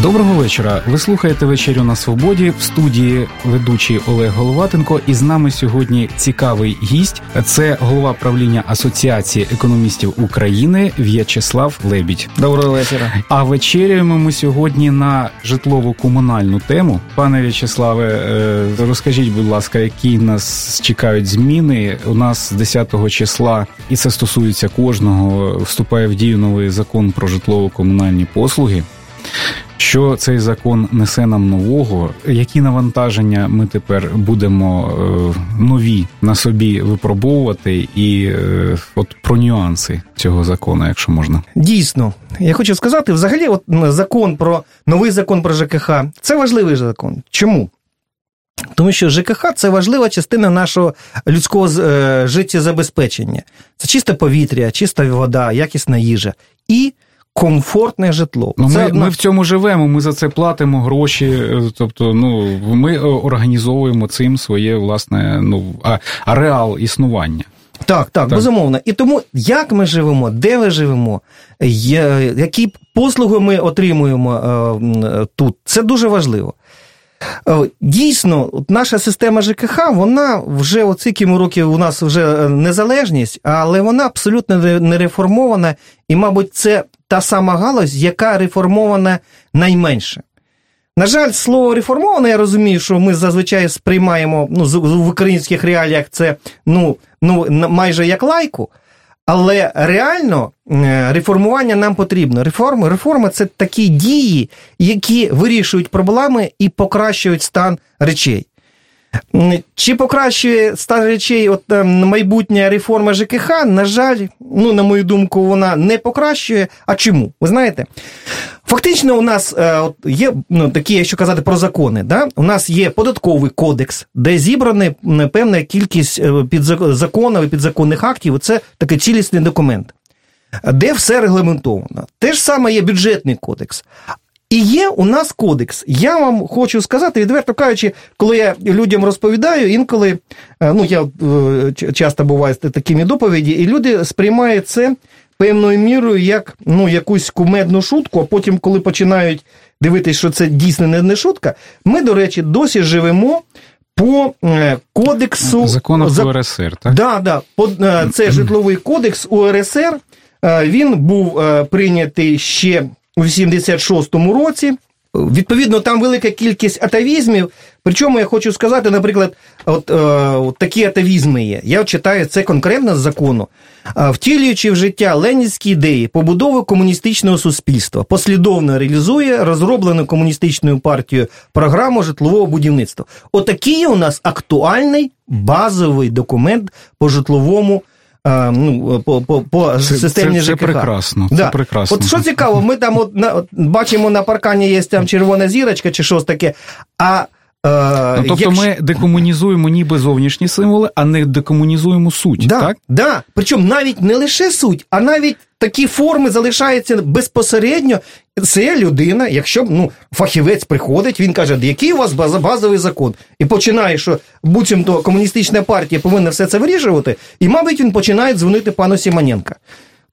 Доброго вечора. Ви слухаєте вечерю на свободі в студії ведучий Олег Головатенко. І з нами сьогодні цікавий гість. Це голова правління Асоціації економістів України В'ячеслав Лебідь. Доброго вечора. А вечеряємо ми сьогодні на житлово-комунальну тему. Пане В'ячеславе, е, розкажіть, будь ласка, які нас чекають зміни? У нас 10 числа, і це стосується кожного. Вступає в дію новий закон про житлово-комунальні послуги. Що цей закон несе нам нового? Які навантаження ми тепер будемо е, нові на собі випробовувати, і е, от про нюанси цього закону, якщо можна, дійсно, я хочу сказати, взагалі, от закон про новий закон про ЖКХ це важливий закон. Чому? Тому що ЖКХ це важлива частина нашого людського е, життєзабезпечення. Це чисте повітря, чиста вода, якісна їжа і комфортне житло. Ну, це Ми одна... ми в цьому живемо, ми за це платимо гроші. е, Тобто, ну ми організовуємо цим своє власне ну ареал існування. Так, так, так, безумовно. І тому як ми живемо, де ми живемо, які послуги ми отримуємо е, тут, це дуже важливо. Е, дійсно, наша система ЖКХ, вона вже оці років у нас вже незалежність, але вона абсолютно не реформована, і, мабуть, це та сама галузь, яка реформована найменше. На жаль, слово реформоване, я розумію, що ми зазвичай сприймаємо ну, в українських реаліях це ну, ну, майже як лайку. Але реально реформування нам потрібно. Реформи реформи це такі дії, які вирішують проблеми і покращують стан речей. Чи покращує стан речей от майбутня реформа ЖКХ? На жаль, ну, на мою думку, вона не покращує. А чому? Ви знаєте? Фактично, у нас е, от, є ну, такі, якщо казати про закони, да? у нас є податковий кодекс, де зібрана певна кількість законів і підзаконних актів. Це такий цілісний документ, де все регламентовано. Те ж саме є бюджетний кодекс. І є у нас кодекс. Я вам хочу сказати, відверто кажучи, коли я людям розповідаю, інколи ну я часто буваю з такими доповіді, і люди сприймають це певною мірою як ну, якусь кумедну шутку, а потім, коли починають дивитися, що це дійсно не шутка, ми, до речі, досі живемо. По кодексу закону за... УРСР, так? Да, да. Це житловий кодекс УРСР. Він був прийнятий ще у 86-му році. Відповідно, там велика кількість атавізмів. Причому я хочу сказати, наприклад, от, е, от такі атавізми є. Я читаю це конкретно з закону, втілюючи в життя ленінські ідеї побудови комуністичного суспільства, послідовно реалізує розроблену комуністичною партією програму житлового будівництва. Отакий у нас актуальний базовий документ по житловому ну, по по, по це, системі це, ЖКХ. Це прекрасно. Да. Це прекрасно. От що цікаво, ми там от, на, от, бачимо на паркані є там червона зірочка чи щось таке. а ну, тобто якщо... ми декомунізуємо ніби зовнішні символи, а не декомунізуємо суть. Да, так? Да. Причому навіть не лише суть, а навіть такі форми залишаються безпосередньо. Це людина, якщо ну, фахівець приходить, він каже, який у вас базовий закон, і починає, що буцімто комуністична партія повинна все це вирішувати, і, мабуть, він починає дзвонити пану Сімоненка.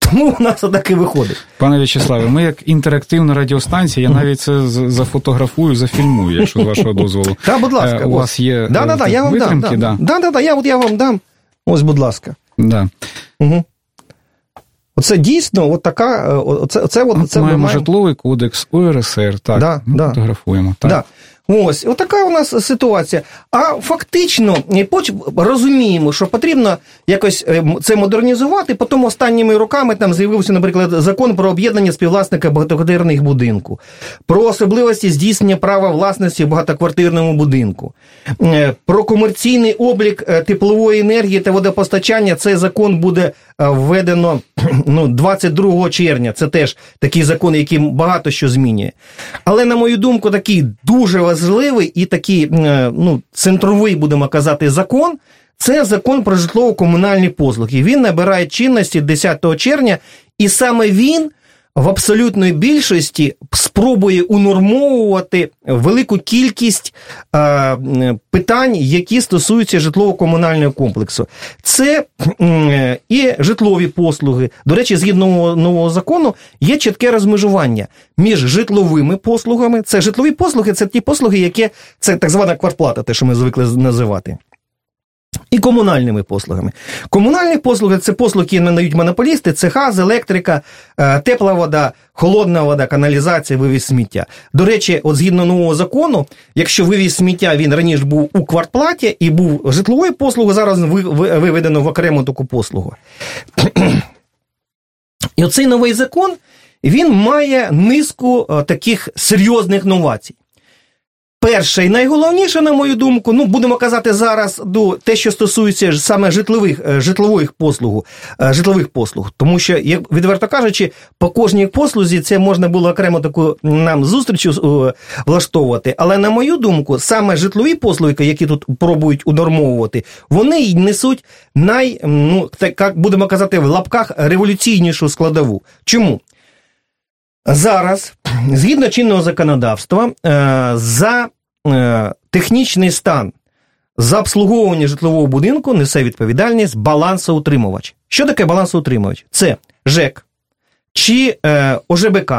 Тому у нас отак і виходить. Пане В'ячеславе, ми як інтерактивна радіостанція, я навіть це зафотографую, зафільмую, якщо з вашого дозволу. Так, будь ласка. У вас є да, да, да, я вам? Дам, да. Да, да, я, от я вам дам. Ось, будь ласка. Да. Угу. Оце дійсно от така. Оце, оце, от, це маємо маємо... житловий кодекс УРСР. Так, да, ми да. фотографуємо. Так. Да. Ось, отака у нас ситуація. А фактично, розуміємо, що потрібно якось це модернізувати. Потім останніми роками там з'явився, наприклад, закон про об'єднання співвласника багатоквартирних будинку, про особливості здійснення права власності в багатоквартирному будинку, про комерційний облік теплової енергії та водопостачання. Цей закон буде введено ну, 22 червня. Це теж такий закон, який багато що змінює. Але, на мою думку, такий дуже важливий і такий ну, центровий, будемо казати, закон. Це закон про житлово-комунальні послуги. Він набирає чинності 10 червня, і саме він в абсолютної більшості спробує унормовувати велику кількість е, питань, які стосуються житлово-комунального комплексу. Це е, і житлові послуги. До речі, згідно нового, нового закону, є чітке розмежування між житловими послугами. Це житлові послуги, це ті послуги, які це так звана квартплата, те, що ми звикли називати. І комунальними послугами. Комунальні послуги це послуги, які надають монополісти, це газ, електрика, е, тепла вода, холодна вода, каналізація, вивіз сміття. До речі, от згідно нового закону, якщо вивіз сміття він раніше був у квартплаті і був житловою послугою, зараз виведено в окрему таку послугу. І оцей новий закон він має низку е, таких серйозних новацій. Перше і найголовніше, на мою думку, ну будемо казати зараз до те, що стосується саме житлових е, житлових послуг, е, житлових послуг, тому що, як відверто кажучи, по кожній послузі це можна було окремо таку нам зустріч влаштовувати. Але на мою думку, саме житлові послуги, які тут пробують унормовувати, вони й несуть най, ну так будемо казати, в лапках революційнішу складову. Чому? Зараз, згідно чинного законодавства, е, за е, технічний стан за обслуговування житлового будинку несе відповідальність балансоутримувач. Що таке балансоутримувач? Це ЖЕК чи е, ОЖБК,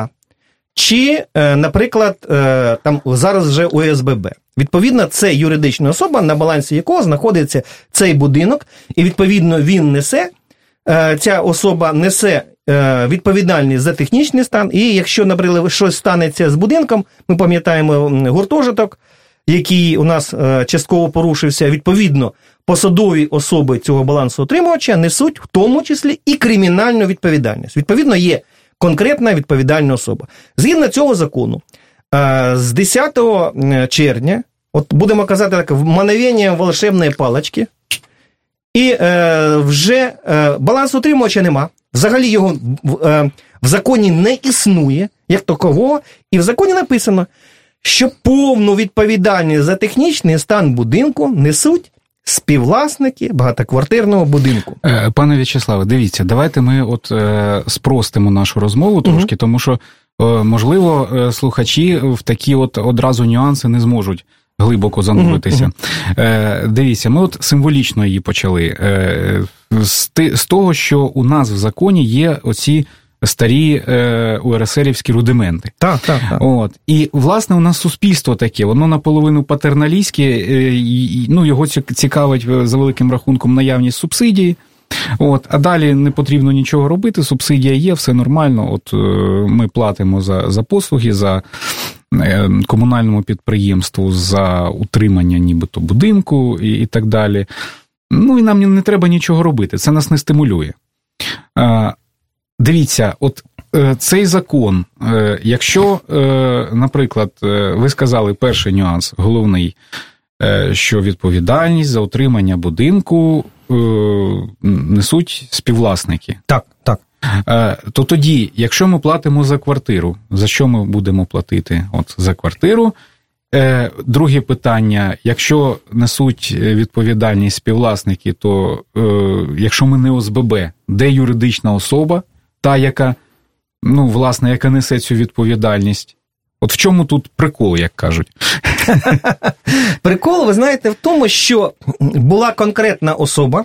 чи, наприклад, там зараз вже ОСББ. Відповідно, це юридична особа, на балансі якого знаходиться цей будинок, і відповідно він несе. Ця особа несе відповідальність за технічний стан. І якщо, наприклад, щось станеться з будинком, ми пам'ятаємо гуртожиток, який у нас е, частково порушився, відповідно, посадові особи цього балансоутримувача несуть в тому числі і кримінальну відповідальність. Відповідно, є конкретна відповідальна особа. Згідно цього закону, е, з 10 червня, от будемо казати так, в мановенням волшебної палочки, і е, вже е, балансоутримувача нема. Взагалі його е, в законі не існує, як такового, і в законі написано, що повну відповідальність за технічний стан будинку несуть співвласники багатоквартирного будинку. Е, пане В'ячеславе, дивіться, давайте ми от е, спростимо нашу розмову трошки, угу. тому що, можливо, слухачі в такі от одразу нюанси не зможуть глибоко зануритися. Mm-hmm. Дивіться, ми от символічно її почали. Е, з того, що у нас в законі є оці. Старі е, УРСРівські рудименти. Так, так, так. От. І, власне, у нас суспільство таке, воно наполовину патерналістське, е, і, ну, його цікавить е, за великим рахунком наявність субсидії. От, А далі не потрібно нічого робити, субсидія є, все нормально. От е, Ми платимо за за послуги, за Е, комунальному підприємству за утримання нібито будинку і, і так далі. Ну і нам не треба нічого робити, це нас не стимулює. Дивіться, от е, цей закон, е, якщо, наприклад, ви сказали перший нюанс, головний, що відповідальність за утримання будинку несуть співвласники. Так, так. Е, то тоді, якщо ми платимо за квартиру, за що ми будемо платити? От за квартиру. Е, друге питання: якщо несуть відповідальність співвласники, то е, якщо ми не ОСББ, де юридична особа, та, яка, ну, власне, яка несе цю відповідальність? От в чому тут прикол, як кажуть? Прикол, ви знаєте, в тому, що була конкретна особа,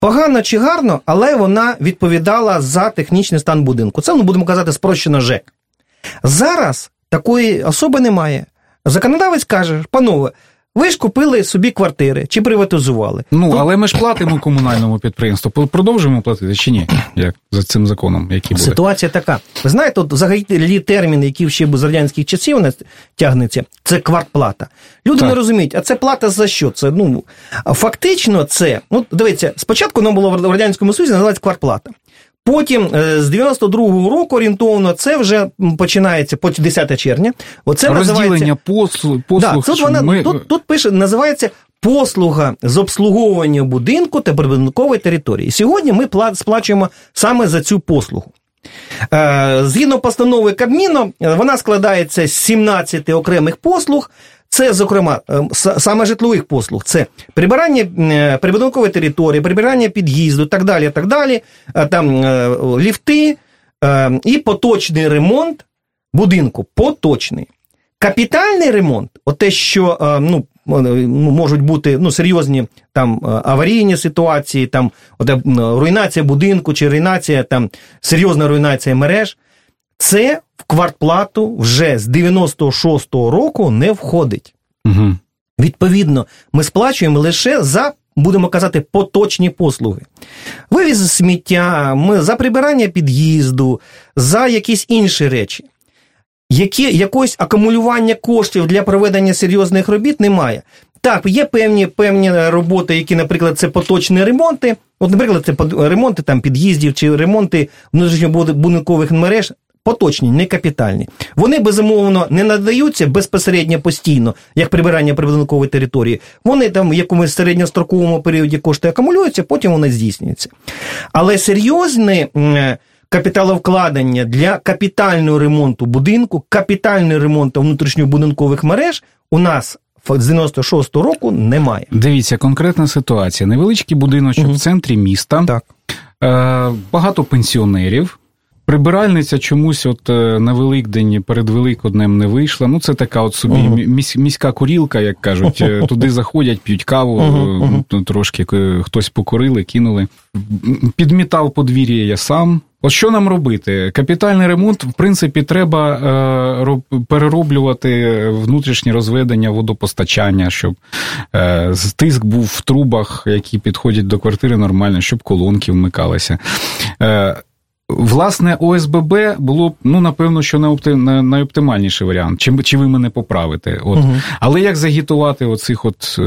Погано чи гарно, але вона відповідала за технічний стан будинку. Це, ну, будемо казати, спрощено ЖЕК. Зараз такої особи немає. Законодавець каже, панове, ви ж купили собі квартири чи приватизували. Ну, але ми ж платимо комунальному підприємству. Продовжуємо платити чи ні? Як за цим законом, який буде? Ситуація така. Ви знаєте, от взагалі термін, який ще з радянських часів не тягнеться, це квартплата. Люди так. не розуміють, а це плата за що? Це ну фактично це. Ну, дивіться, спочатку нам було в радянському Союзі називається квартплата. Потім е, з 92-го року орієнтовно це вже починається по 10 червня. Оце Розділення послуг. послуг да, тут, вона, ми... тут, тут пише, називається послуга з обслуговування будинку та прибудинкової території. Сьогодні ми сплачуємо саме за цю послугу. Е, згідно постанови Кабміну, вона складається з 17 окремих послуг. Це, зокрема, е, саме житлових послуг, це прибирання е, прибудинкової території, прибирання під'їзду, так далі, так далі, там ліфти, Е, і поточний ремонт будинку. Поточний. Капітальний ремонт, те, що е, ну, ну, можуть бути ну, серйозні там аварійні ситуації, там от, руйнація будинку чи руйнація, там серйозна руйнація мереж, це в квартплату вже з 96-го року не входить. Угу. Відповідно, ми сплачуємо лише за. Будемо казати, поточні послуги. Вивіз сміття, ми за прибирання під'їзду, за якісь інші речі. Які, Якось акумулювання коштів для проведення серйозних робіт немає. Так, є певні певні роботи, які, наприклад, це поточні ремонти. От, наприклад, це ремонти там під'їздів чи ремонти внутрішньобудинкових мереж поточні, не капітальні. Вони безумовно не надаються безпосередньо постійно, як прибирання прибудинкової території. Вони там в якомусь середньостроковому періоді кошти акумулюються, потім вони здійснюються. Але серйозне капіталовкладення для капітального ремонту будинку, капітального ремонту внутрішньобудинкових мереж у нас. З 96-го року немає. Дивіться, конкретна ситуація. Невеличкий будиночок угу. в центрі міста, так. Е, багато пенсіонерів, Прибиральниця чомусь от е, на Великдень перед Великоднем не вийшла. Ну, це така от собі uh-huh. міська курілка, як кажуть. Е, туди заходять, п'ють каву, uh-huh. Uh-huh. трошки хтось покурили, кинули. Підмітав подвір'я я сам. От що нам робити? Капітальний ремонт, в принципі, треба е, перероблювати внутрішнє розведення водопостачання, щоб е, тиск був в трубах, які підходять до квартири нормально, щоб колонки вмикалися. Е, Власне, ОСББ було б, ну, напевно, що не найоптимальніший варіант. Чи чи ви мене поправите? От. Угу. Але як загітувати оцих от е,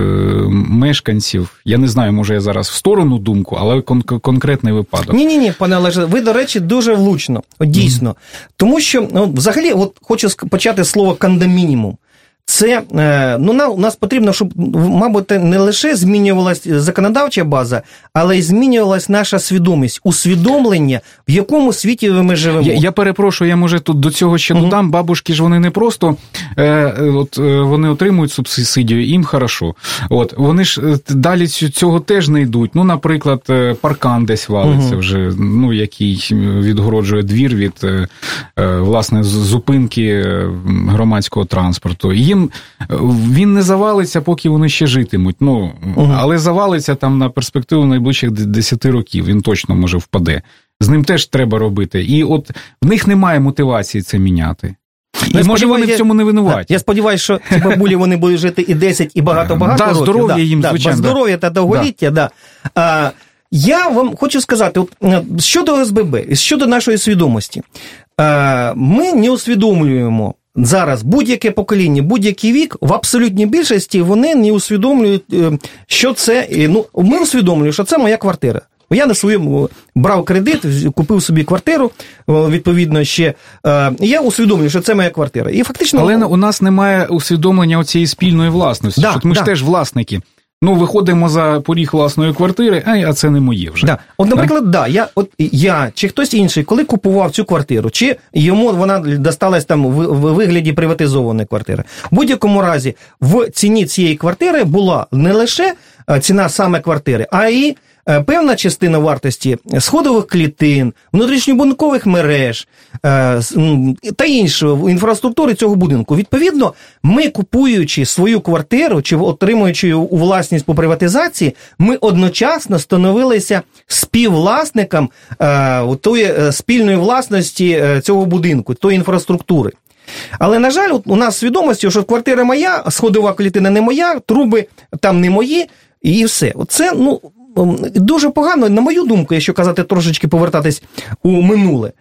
мешканців? Я не знаю, може я зараз в сторону думку, але кон- конкретний випадок. Ні, ні, ні, пане Олеже, ви, до речі, дуже влучно. Дійсно. Угу. Тому що ну, взагалі, от хочу почати слово кондомінімум. Це е, ну у нас потрібно, щоб мабуть не лише змінювалася законодавча база, але й змінювалася наша свідомість, усвідомлення, в якому світі ми живемо. Я я перепрошую, я може тут до цього ще угу. додам. Бабушки ж вони не просто е, от е, вони отримують субсидію, їм хорошо. От вони ж е, далі цього теж не йдуть. Ну, наприклад, паркан десь валиться угу. вже, ну який відгороджує двір від власне зупинки громадського транспорту їм він не завалиться, поки вони ще житимуть. Ну, угу. Але завалиться там на перспективу найближчих 10 років, він точно може впаде. З ним теж треба робити. І от в них немає мотивації це міняти. І я може вони в цьому не винуваті. Я сподіваюся, що ці бабулі вони будуть жити і 10, і багато-багато. років. здоров'я їм, да, звичайно. Здоров'я та довголіття, да. А, я вам хочу сказати, от, щодо ОСББ, щодо нашої свідомості, а, ми не усвідомлюємо Зараз будь-яке покоління, будь-який вік в абсолютній більшості вони не усвідомлюють, е, що це. Ну, ми усвідомлюємо, що це моя квартира. Я на своєму брав кредит, купив собі квартиру, відповідно ще. Е, я усвідомлюю, що це моя квартира. І фактично, але у нас немає усвідомлення цієї спільної власності. Да, що ми да. ж теж власники. Ну, виходимо за поріг власної квартири, а це не моє вже. Да. От, наприклад, да, я от я чи хтось інший, коли купував цю квартиру, чи йому вона досталась там в, в вигляді приватизованої квартири. В будь-якому разі в ціні цієї квартири була не лише е, ціна саме квартири, а й Е, певна частина вартості сходових клітин, внутрішньобудинкових мереж е, та іншої інфраструктури цього будинку. Відповідно, ми купуючи свою квартиру чи отримуючи у власність по приватизації, ми одночасно становилися співвласником е, тої спільної власності цього будинку, тої інфраструктури. Але, на жаль, у нас свідомості, що квартира моя, сходова клітина не моя, труби там не мої, і все. Оце, ну, дуже погано, на мою думку, якщо казати трошечки повертатись у минуле.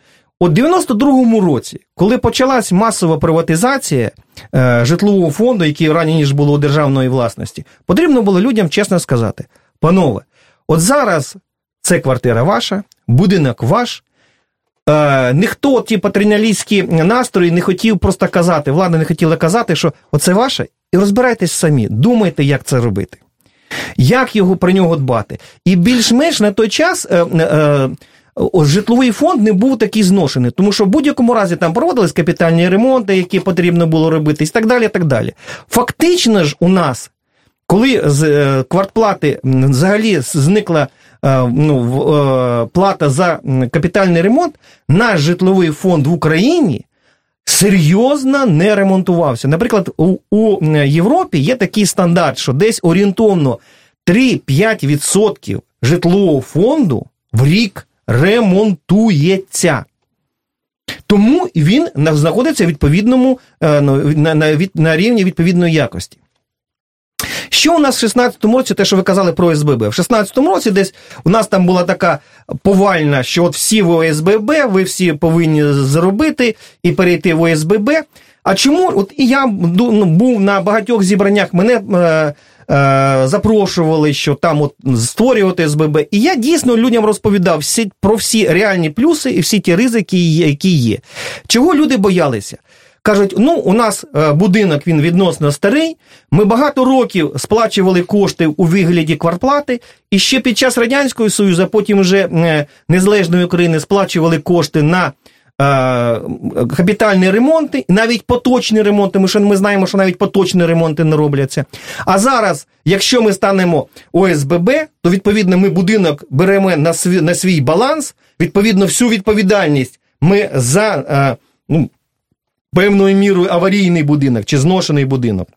У 92-му році, коли почалась масова приватизація е, житлового фонду, який раніше було у державної власності, потрібно було людям чесно сказати: панове, от зараз це квартира ваша, будинок ваш. Е, ніхто ті патріналістські настрої не хотів просто казати, влада не хотіла казати, що оце ваше, і розбирайтесь самі, думайте, як це робити як його про нього дбати. І більш-менш на той час. Е, е, Житловий фонд не був такий зношений, тому що в будь-якому разі там проводились капітальні ремонти, які потрібно було робити, і так далі. так далі. Фактично ж, у нас коли з е, квартплати взагалі зникла е, ну, е, плата за капітальний ремонт, наш житловий фонд в Україні серйозно не ремонтувався. Наприклад, у, у Європі є такий стандарт, що десь орієнтовно 3-5% житлового фонду в рік ремонтується. Тому він знаходиться в відповідному ну, на, на, на рівні відповідної якості. Що у нас в 16-му році, те, що ви казали про СББ? В 16-му році десь у нас там була така повальна, що от всі в ОСББ, ви всі повинні зробити і перейти в ОСББ. А чому? От і я ну, був на багатьох зібраннях, мене е, е, запрошували, що там от створювати СББ. І я дійсно людям розповідав всі, про всі реальні плюси і всі ті ризики, які є. Чого люди боялися? Кажуть, ну у нас е, будинок він відносно старий. Ми багато років сплачували кошти у вигляді квартплати, і ще під час радянського союзу, а потім вже е, незалежної України сплачували кошти на е, капітальні ремонти, навіть поточні ремонти. Ми що ми знаємо, що навіть поточні ремонти не робляться. А зараз, якщо ми станемо ОСББ, то відповідно ми будинок беремо на свій на свій баланс. Відповідно, всю відповідальність ми за ну певною мірою аварійний будинок чи зношений будинок.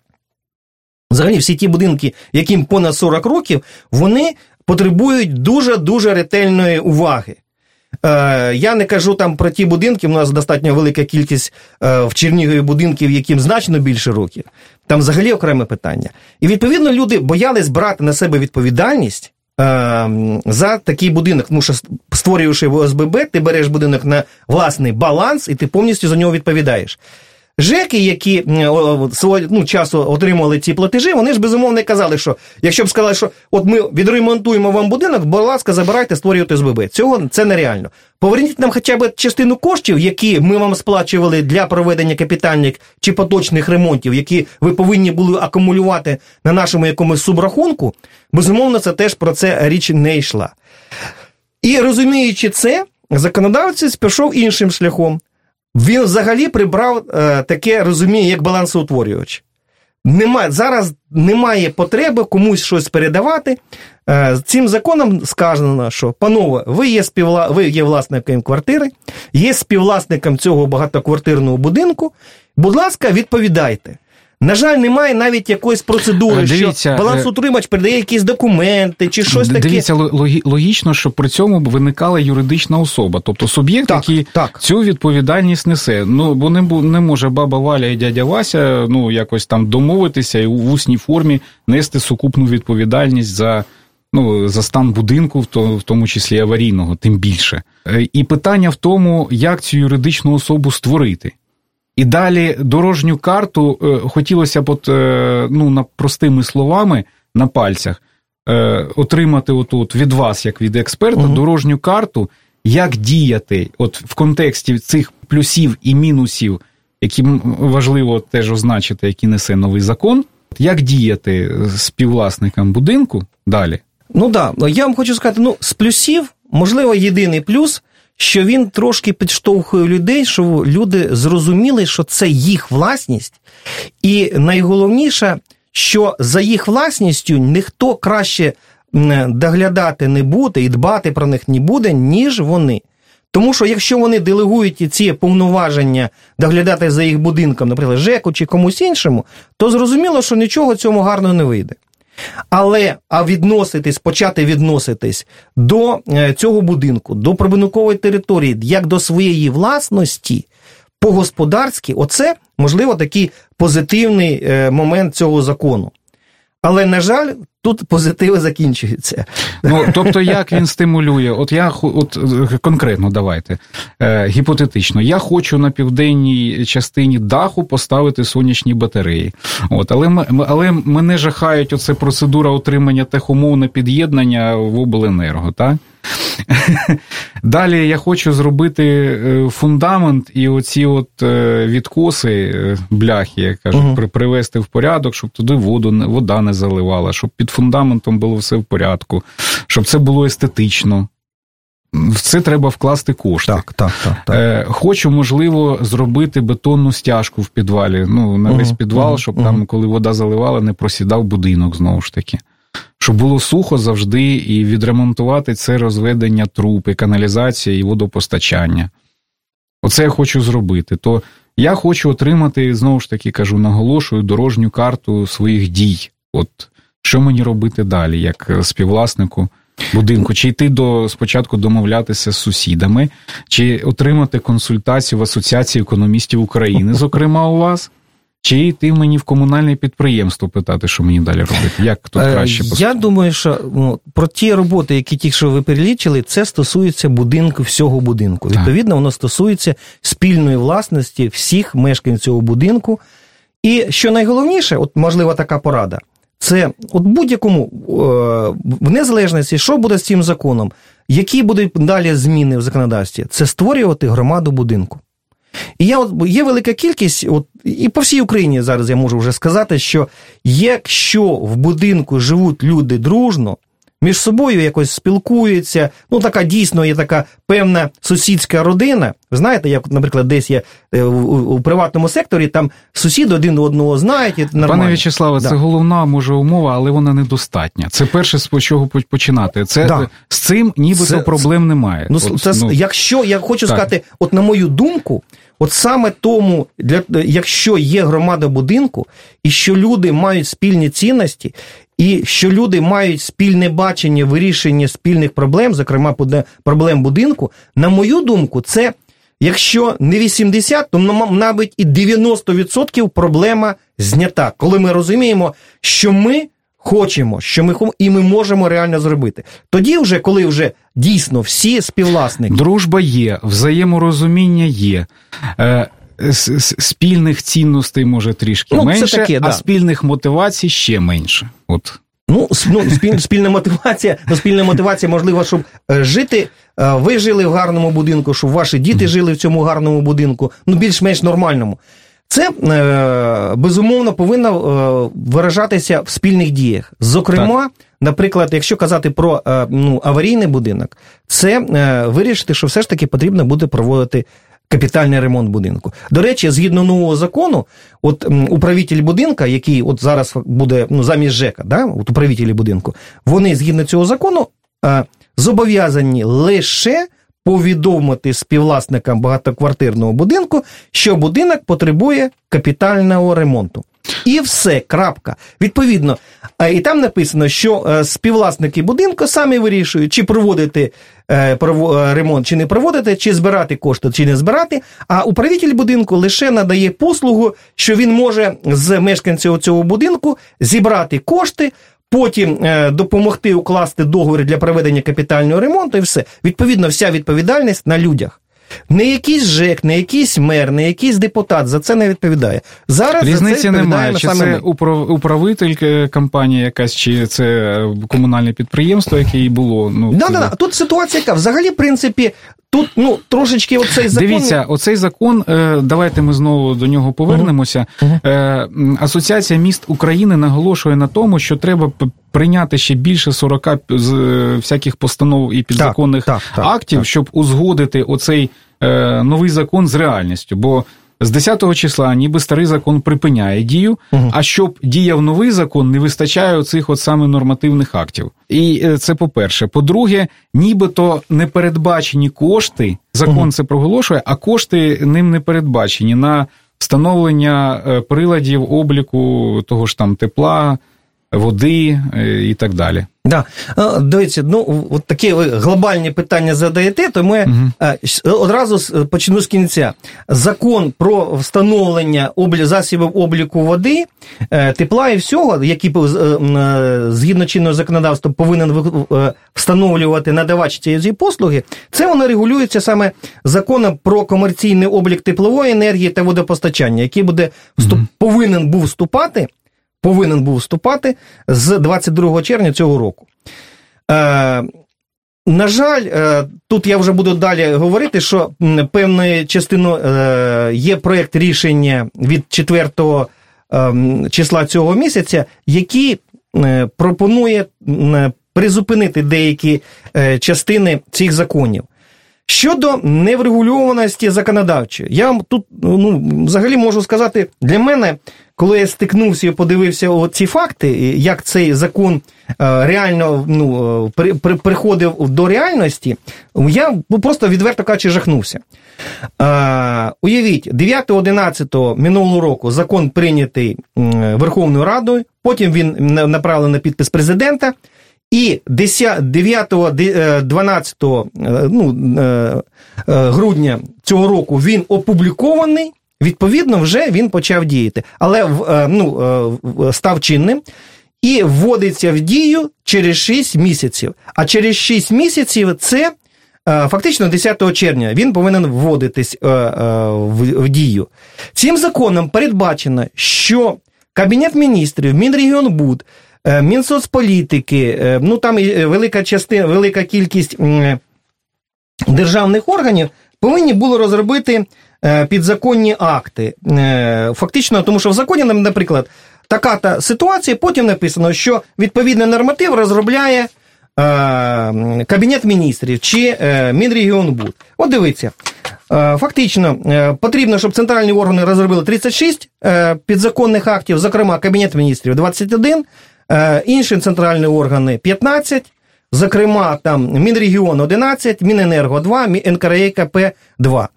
Взагалі, всі ті будинки, яким понад 40 років, вони потребують дуже-дуже ретельної уваги. Е, Я не кажу там про ті будинки, у нас достатньо велика кількість е, в Чернігові будинків, яким значно більше років. Там взагалі окреме питання. І відповідно люди боялись брати на себе відповідальність за такий будинок. Тому що створюючи в ОСББ, ти береш будинок на власний баланс і ти повністю за нього відповідаєш. Жеки, які ну, часу отримували ці платежі, вони ж безумовно казали, що якщо б сказали, що от ми відремонтуємо вам будинок, будь ласка, забирайте, створюйте СББ. Цього це нереально. Поверніть нам хоча б частину коштів, які ми вам сплачували для проведення капітальних чи поточних ремонтів, які ви повинні були акумулювати на нашому якомусь субрахунку. Безумовно, це теж про це річ не йшла. І розуміючи це, законодавець пішов іншим шляхом. Він взагалі прибрав е, таке розуміння, як балансоутворювач. Немає, Зараз немає потреби комусь щось передавати. Е, цим законом сказано, що, панове, ви є співвла... ви є власником квартири, є співвласником цього багатоквартирного будинку. Будь ласка, відповідайте. На жаль, немає навіть якоїсь процедури, е, Дивіться, що балансутримач передає якісь документи чи щось таке. Дивіться, логічно, що при цьому виникала юридична особа, тобто суб'єкт, так, який так. цю відповідальність несе. Ну бо не не може баба Валя і дядя Вася ну якось там домовитися і в усній формі нести сукупну відповідальність за. Ну, за стан будинку, в тому числі аварійного, тим більше. Е, і питання в тому, як цю юридичну особу створити. І далі дорожню карту е, хотілося б, от, е, ну, на простими словами на пальцях е, отримати отут від вас, як від експерта, угу. дорожню карту, як діяти от в контексті цих плюсів і мінусів, які важливо теж означити, які несе новий закон, як діяти співвласникам будинку далі. Ну так, да. я вам хочу сказати: ну, з плюсів, можливо, єдиний плюс що він трошки підштовхує людей, щоб люди зрозуміли, що це їх власність, і найголовніше, що за їх власністю ніхто краще доглядати не буде і дбати про них не буде, ніж вони. Тому що якщо вони делегують ці повноваження доглядати за їх будинком, наприклад, ЖЕКу чи комусь іншому, то зрозуміло, що нічого цьому гарно не вийде. Але а відноситись, почати відноситись до е, цього будинку, до прибудинкової території, як до своєї власності, по-господарськи, оце можливо такий позитивний е, момент цього закону. Але, на жаль, тут позитиви закінчуються. Ну, тобто, як він стимулює? От я от конкретно давайте е, гіпотетично, я хочу на південній частині даху поставити сонячні батареї. От, Але але мене жахають оце процедура отримання техумовне під'єднання в обленерго. так? Далі я хочу зробити е, фундамент і оці от е, відкоси, е, бляхи, як кажуть, uh привести в порядок, щоб туди воду, вода не заливала, щоб під фундаментом було все в порядку, щоб це було естетично. в це треба вкласти кошти. Так, так, так. так. Хочу, можливо, зробити бетонну стяжку в підвалі. Ну, на весь Мгм, підвал, мгм, щоб там, коли вода заливала, не просідав будинок знову ж таки. Щоб було сухо завжди і відремонтувати це розведення труб, і каналізація і водопостачання. Оце я хочу зробити. То я хочу отримати, знову ж таки кажу, наголошую дорожню карту своїх дій. От що мені робити далі, як е, співвласнику будинку? Чи йти до спочатку домовлятися з сусідами, чи отримати консультацію в Асоціації економістів України, зокрема у вас? Чи йти мені в комунальне підприємство питати, що мені далі робити? Як тут Е, краще Я думаю, що ну, про ті роботи, які ті, що ви перелічили, це стосується будинку всього будинку. Так. Відповідно, воно стосується спільної власності всіх мешканців цього будинку. І що найголовніше, от можливо, така порада. Це от будь-якому е, в незалежності, що буде з цим законом, які будуть далі зміни в законодавстві, це створювати громаду будинку. І я от є велика кількість, от і по всій Україні зараз я можу вже сказати, що якщо в будинку живуть люди дружно, між собою якось спілкуються, ну така дійсно є така певна сусідська родина. Ви знаєте, як, наприклад, десь є е, у, у приватному секторі, там сусіди один одного знають, і нормально. Пане В'ячеславе, Да. це головна може умова, але вона недостатня. Це перше, з чого по- починати. Це Да. з цим нібито Це- проблем немає. Ну, От, це, ну, якщо я хочу так. сказати, от на мою думку, от саме тому, для, якщо є громада будинку, і що люди мають спільні цінності, і що люди мають спільне бачення вирішення спільних проблем, зокрема проблем будинку, на мою думку, це. Якщо не 80, то навіть і 90% проблема знята, коли ми розуміємо, що ми хочемо, що ми і ми можемо реально зробити. Тоді, вже, коли вже дійсно всі співвласники, Дружба є, взаєморозуміння є. Е, спільних цінностей може трішки Ну, менше, таке, да. а спільних мотивацій ще менше. От. Ну, ну спіль, спільна мотивація, ну, спільна мотивація, можливо, щоб е, жити. е, Ви жили в гарному будинку, щоб ваші діти жили в цьому гарному будинку, ну більш-менш нормальному. Це е, безумовно повинно е, виражатися в спільних діях. Зокрема, наприклад, якщо казати про е, ну, аварійний будинок, це вирішити, що все ж таки потрібно буде проводити капітальний ремонт будинку. До речі, згідно нового закону, от управитель будинка, який от зараз буде ну, замість ЖЕКа, да, от управителі будинку, вони згідно цього закону зобов'язані лише повідомити співвласникам багатоквартирного будинку, що будинок потребує капітального ремонту. І все, крапка. Відповідно, е, і там написано, що е, співвласники будинку самі вирішують, чи проводити е, ремонт, чи не проводити, чи збирати кошти, чи не збирати. А управитель будинку лише надає послугу, що він може з мешканців цього будинку зібрати кошти. Потім е, допомогти укласти договір для проведення капітального ремонту, і все. Відповідно, вся відповідальність на людях. Не якийсь ЖЕК, не якийсь мер, не якийсь депутат за це не відповідає. Зараз за це Різниці немає. Чи саме це управитель е, компанія якась, чи це е, комунальне підприємство, яке і було. Ну, Да, це- да, да. Тут ситуація яка? Взагалі, в принципі, тут ну трошечки оцей закон. Дивіться, оцей закон. е, Давайте ми знову до нього повернемося. Е, Асоціація міст України наголошує на тому, що треба прийняти ще більше 40 з е, всяких постанов і підзаконних так, так, актів, так. щоб узгодити оцей новий закон з реальністю. Бо з 10 числа ніби старий закон припиняє дію, Мгм. а щоб діяв новий закон, не вистачає оцих от саме нормативних актів. І е, це по-перше. По-друге, нібито не передбачені кошти, закон Мгм. це проголошує, а кошти ним не передбачені на встановлення е, приладів обліку того ж там тепла, води е, і так далі. Да. Дивіться, ну от такі ви глобальні питання задаєте, то ми Мгм. е, одразу почну з кінця. Закон про встановлення засобів обліку води, е, тепла і всього, які е, е, згідно чинного законодавства повинен встановлювати надавач цієї послуги, це воно регулюється саме законом про комерційний облік теплової енергії та водопостачання, який буде вступ... повинен був вступати повинен був вступати з 22 червня цього року. Е, на жаль, е, тут я вже буду далі говорити, що певною частиною е, є проєкт рішення від 4 ем, числа цього місяця, який е, пропонує призупинити деякі е, частини цих законів. Щодо неврегульованості законодавчої, я вам тут ну, взагалі можу сказати, для мене, коли я стикнувся і подивився ці факти, як цей закон е, реально ну, при, при, приходив до реальності, я просто відверто кажучи, жахнувся. А, Уявіть, 9-11 минулого року закон прийнятий Верховною Радою, потім він направлений на підпис президента. І 9-12 е, е, ну, е, грудня цього року він опублікований. Відповідно, вже він почав діяти, але ну, став чинним і вводиться в дію через 6 місяців. А через 6 місяців це фактично 10 червня він повинен вводитись в дію. Цим законом передбачено, що Кабінет міністрів, Мінрегіонбуд Е, Мінсоцполітики, е, ну там е, велика частина, велика кількість державних органів повинні були розробити підзаконні акти. Фактично, тому що в законі, наприклад, така та ситуація, потім написано, що відповідний норматив розробляє Кабінет міністрів чи Мінрегіонбуд. От дивіться. Фактично, потрібно, щоб центральні органи розробили 36 підзаконних актів, зокрема, Кабінет міністрів 21, Е, інші центральні органи 15, зокрема, там Мінрегіон 11, Міненерго 2, НКРЕКП 2.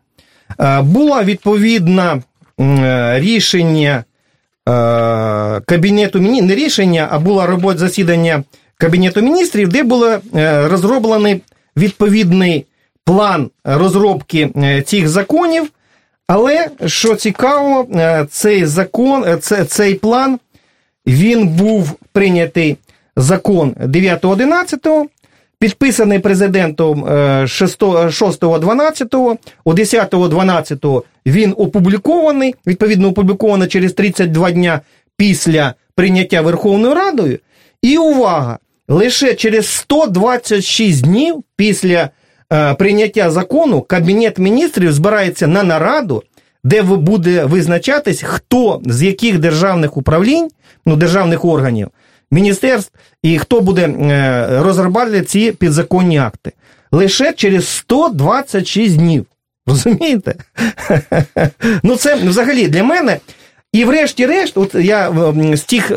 Е, було відповідне рішення е, Кабінету не рішення, а було робота засідання Кабінету міністрів, де було розроблений відповідний план розробки цих законів. Але що цікаво, цей закон, цей план він був прийнятий закон 9.11, підписаний президентом 6.12, у 10.12 він опублікований, відповідно, опубліковано через 32 дня після прийняття Верховною Радою. І увага! Лише через 126 днів після е, прийняття закону Кабінет міністрів збирається на нараду, де буде визначатись, хто з яких державних управлінь, ну державних органів, міністерств і хто буде е, розробляти ці підзаконні акти. Лише через 126 днів. Розумієте? Ну, це взагалі для мене. І, врешті-решт, от я з тих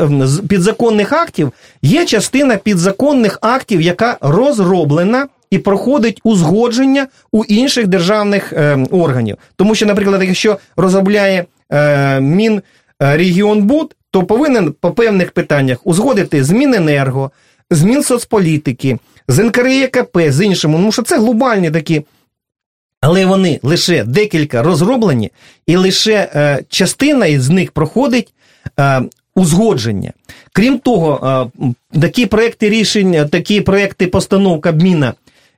підзаконних актів є частина підзаконних актів, яка розроблена і проходить узгодження у інших державних е, органів. Тому що, наприклад, якщо розробляє е, Мінрегіонбуд, то повинен по певних питаннях узгодити з Міненерго, з Мінсоцполітики, з НКРЄКП, з іншими, тому що це глобальні такі. Але вони лише декілька розроблені, і лише е, частина із них проходить е, узгодження. Крім того, е, такі проекти рішень, такі проекти постанов Кабміна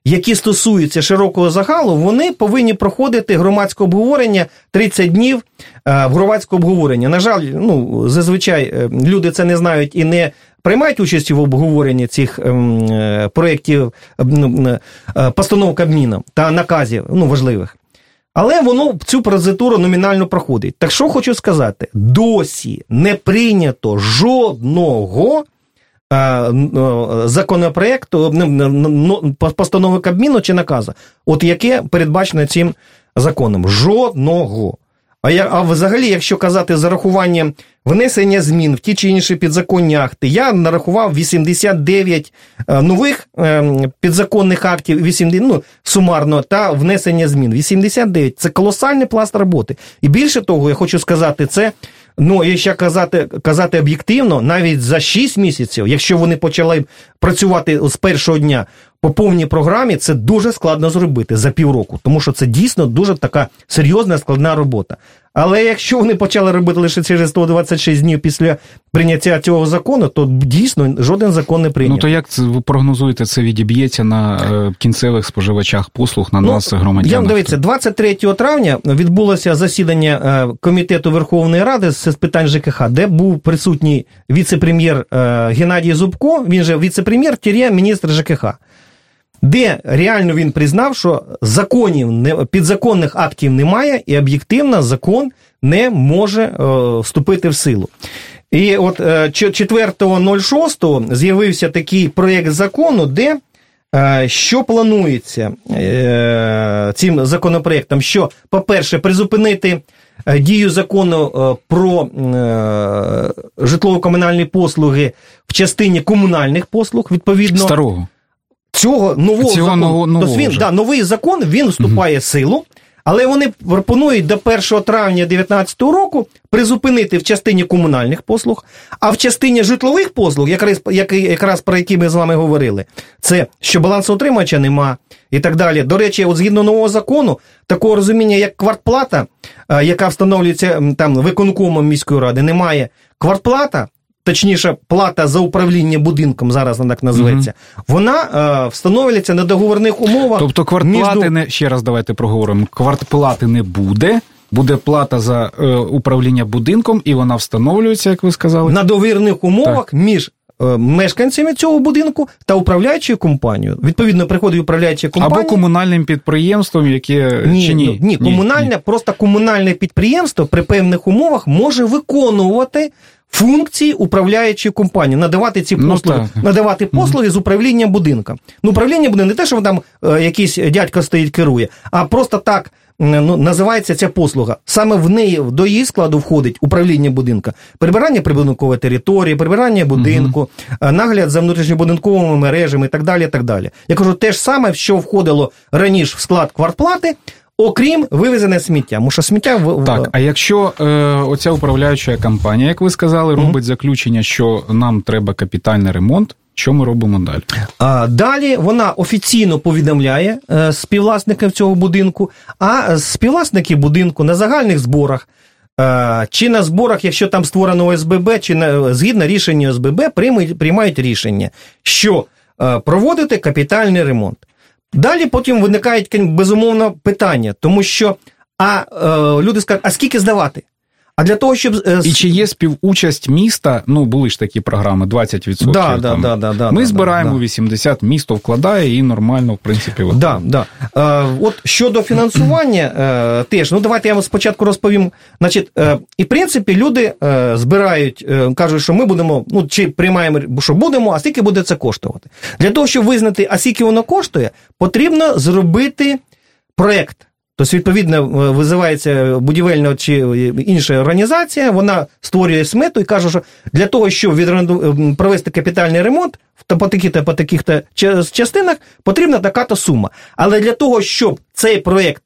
які стосуються широкого загалу, вони повинні проходити громадське обговорення 30 днів е, в громадське обговорення. На жаль, ну зазвичай е, люди це не знають і не приймають участь в обговоренні цих ем, е, проєктів ну, постанов Кабміном та наказів ну, важливих. Але воно цю процедуру номінально проходить. Так що хочу сказати: досі не прийнято жодного законопроекту, постанови Кабміну чи наказу, от яке передбачено цим законом. Жодного. А я, а взагалі, якщо казати зарахуванням внесення змін в ті чи інші підзаконні акти, я нарахував 89 е, нових е, підзаконних актів, 80, ну, сумарно, та внесення змін. 89 це колосальний пласт роботи. І більше того, я хочу сказати, це Ну, якщо казати казати об'єктивно, навіть за 6 місяців, якщо вони почали працювати з першого дня по повній програмі, це дуже складно зробити за півроку, тому що це дійсно дуже така серйозна складна робота. Але якщо вони почали робити лише через 126 днів після прийняття цього закону, то дійсно жоден закон не прийнят. Ну то як ви прогнозуєте, це відіб'ється на е, кінцевих споживачах послуг на ну, нас, громадянах? Я дивіться, 23 травня відбулося засідання е, комітету Верховної Ради з питань ЖКХ, де був присутній віце-прем'єр е, Геннадій Зубко. Він же віце-прем'єр, тір'є міністр ЖКХ де реально він признав, що законів підзаконних актів немає, і об'єктивно закон не може е, вступити в силу. І от 4.06 з'явився такий проєкт закону, де що планується цим законопроектом? Що, по-перше, призупинити дію закону про житлово-комунальні послуги в частині комунальних послуг, відповідно. Старого. Цього нового Цього закону. нового, нового тобто він, да, новий закон він вступає в силу. Але вони пропонують до 1 травня 2019 року призупинити в частині комунальних послуг, а в частині житлових послуг, якраз, якраз про які ми з вами говорили, це що балансоутримувача нема і так далі. До речі, от згідно нового закону, такого розуміння, як квартплата, яка встановлюється там виконкомом міської ради, немає. Квартплата точніше, плата за управління будинком, зараз вона так називається, угу. вона е, встановлюється на договорних умовах. Тобто квартплати між... не ще раз давайте проговоримо. Квартплати не буде. Буде плата за е, управління будинком, і вона встановлюється, як ви сказали, на договірних умовах так. між е, мешканцями цього будинку та управляючою компанією. Відповідно, приходить управляюча компанія. Або комунальним підприємством, яке ні, чи ні? Ні, ні, комунальне, ні. просто комунальне підприємство при певних умовах може виконувати функції управляючої компанії, надавати ці ну, послуги, ну, надавати послуги mm-hmm. з управління будинком. Ну, управління будинком не те, що там е, якийсь дядько стоїть, керує, а просто так. Ну, називається ця послуга. Саме в неї до її складу входить управління будинка, прибирання прибудинкової території, прибирання будинку, uh-huh. нагляд за внутрішньобудинковими мережами і так далі. так далі. Я кажу, те ж саме, що входило раніше в склад квартплати, окрім вивезене сміття. Тому що сміття в так. А якщо е, оця управляюча компанія, як ви сказали, робить mm-hmm. заключення, що нам треба капітальний ремонт. Що ми робимо далі? А, Далі вона офіційно повідомляє е, співвласників цього будинку, а співвласники будинку на загальних зборах. Е, чи на зборах, якщо там створено ОСББ, чи на згідно рішення ОСББ, приймають, приймають рішення, що е, проводити капітальний ремонт. Далі потім виникають безумовно питання, тому що а е, люди скажуть, а скільки здавати? А для того, щоб е, і чи є співучасть міста? Ну були ж такі програми, 20%. Да, да, да, да, да, Ми да, збираємо да. 80, місто вкладає і нормально, в принципі, да, да. Е, От щодо фінансування, е, теж ну давайте я вам спочатку розповім. Значить, е, і в принципі люди е, збирають, е, кажуть, що ми будемо, ну чи приймаємо, що будемо, а скільки буде це коштувати. Для того, щоб визнати, а скільки воно коштує, потрібно зробити проект. Тобто, відповідно, визивається будівельна чи інша організація, вона створює смету і каже, що для того, щоб ем, провести капітальний ремонт по таких-то по таких частинах, потрібна така-то сума. Але для того, щоб цей проєкт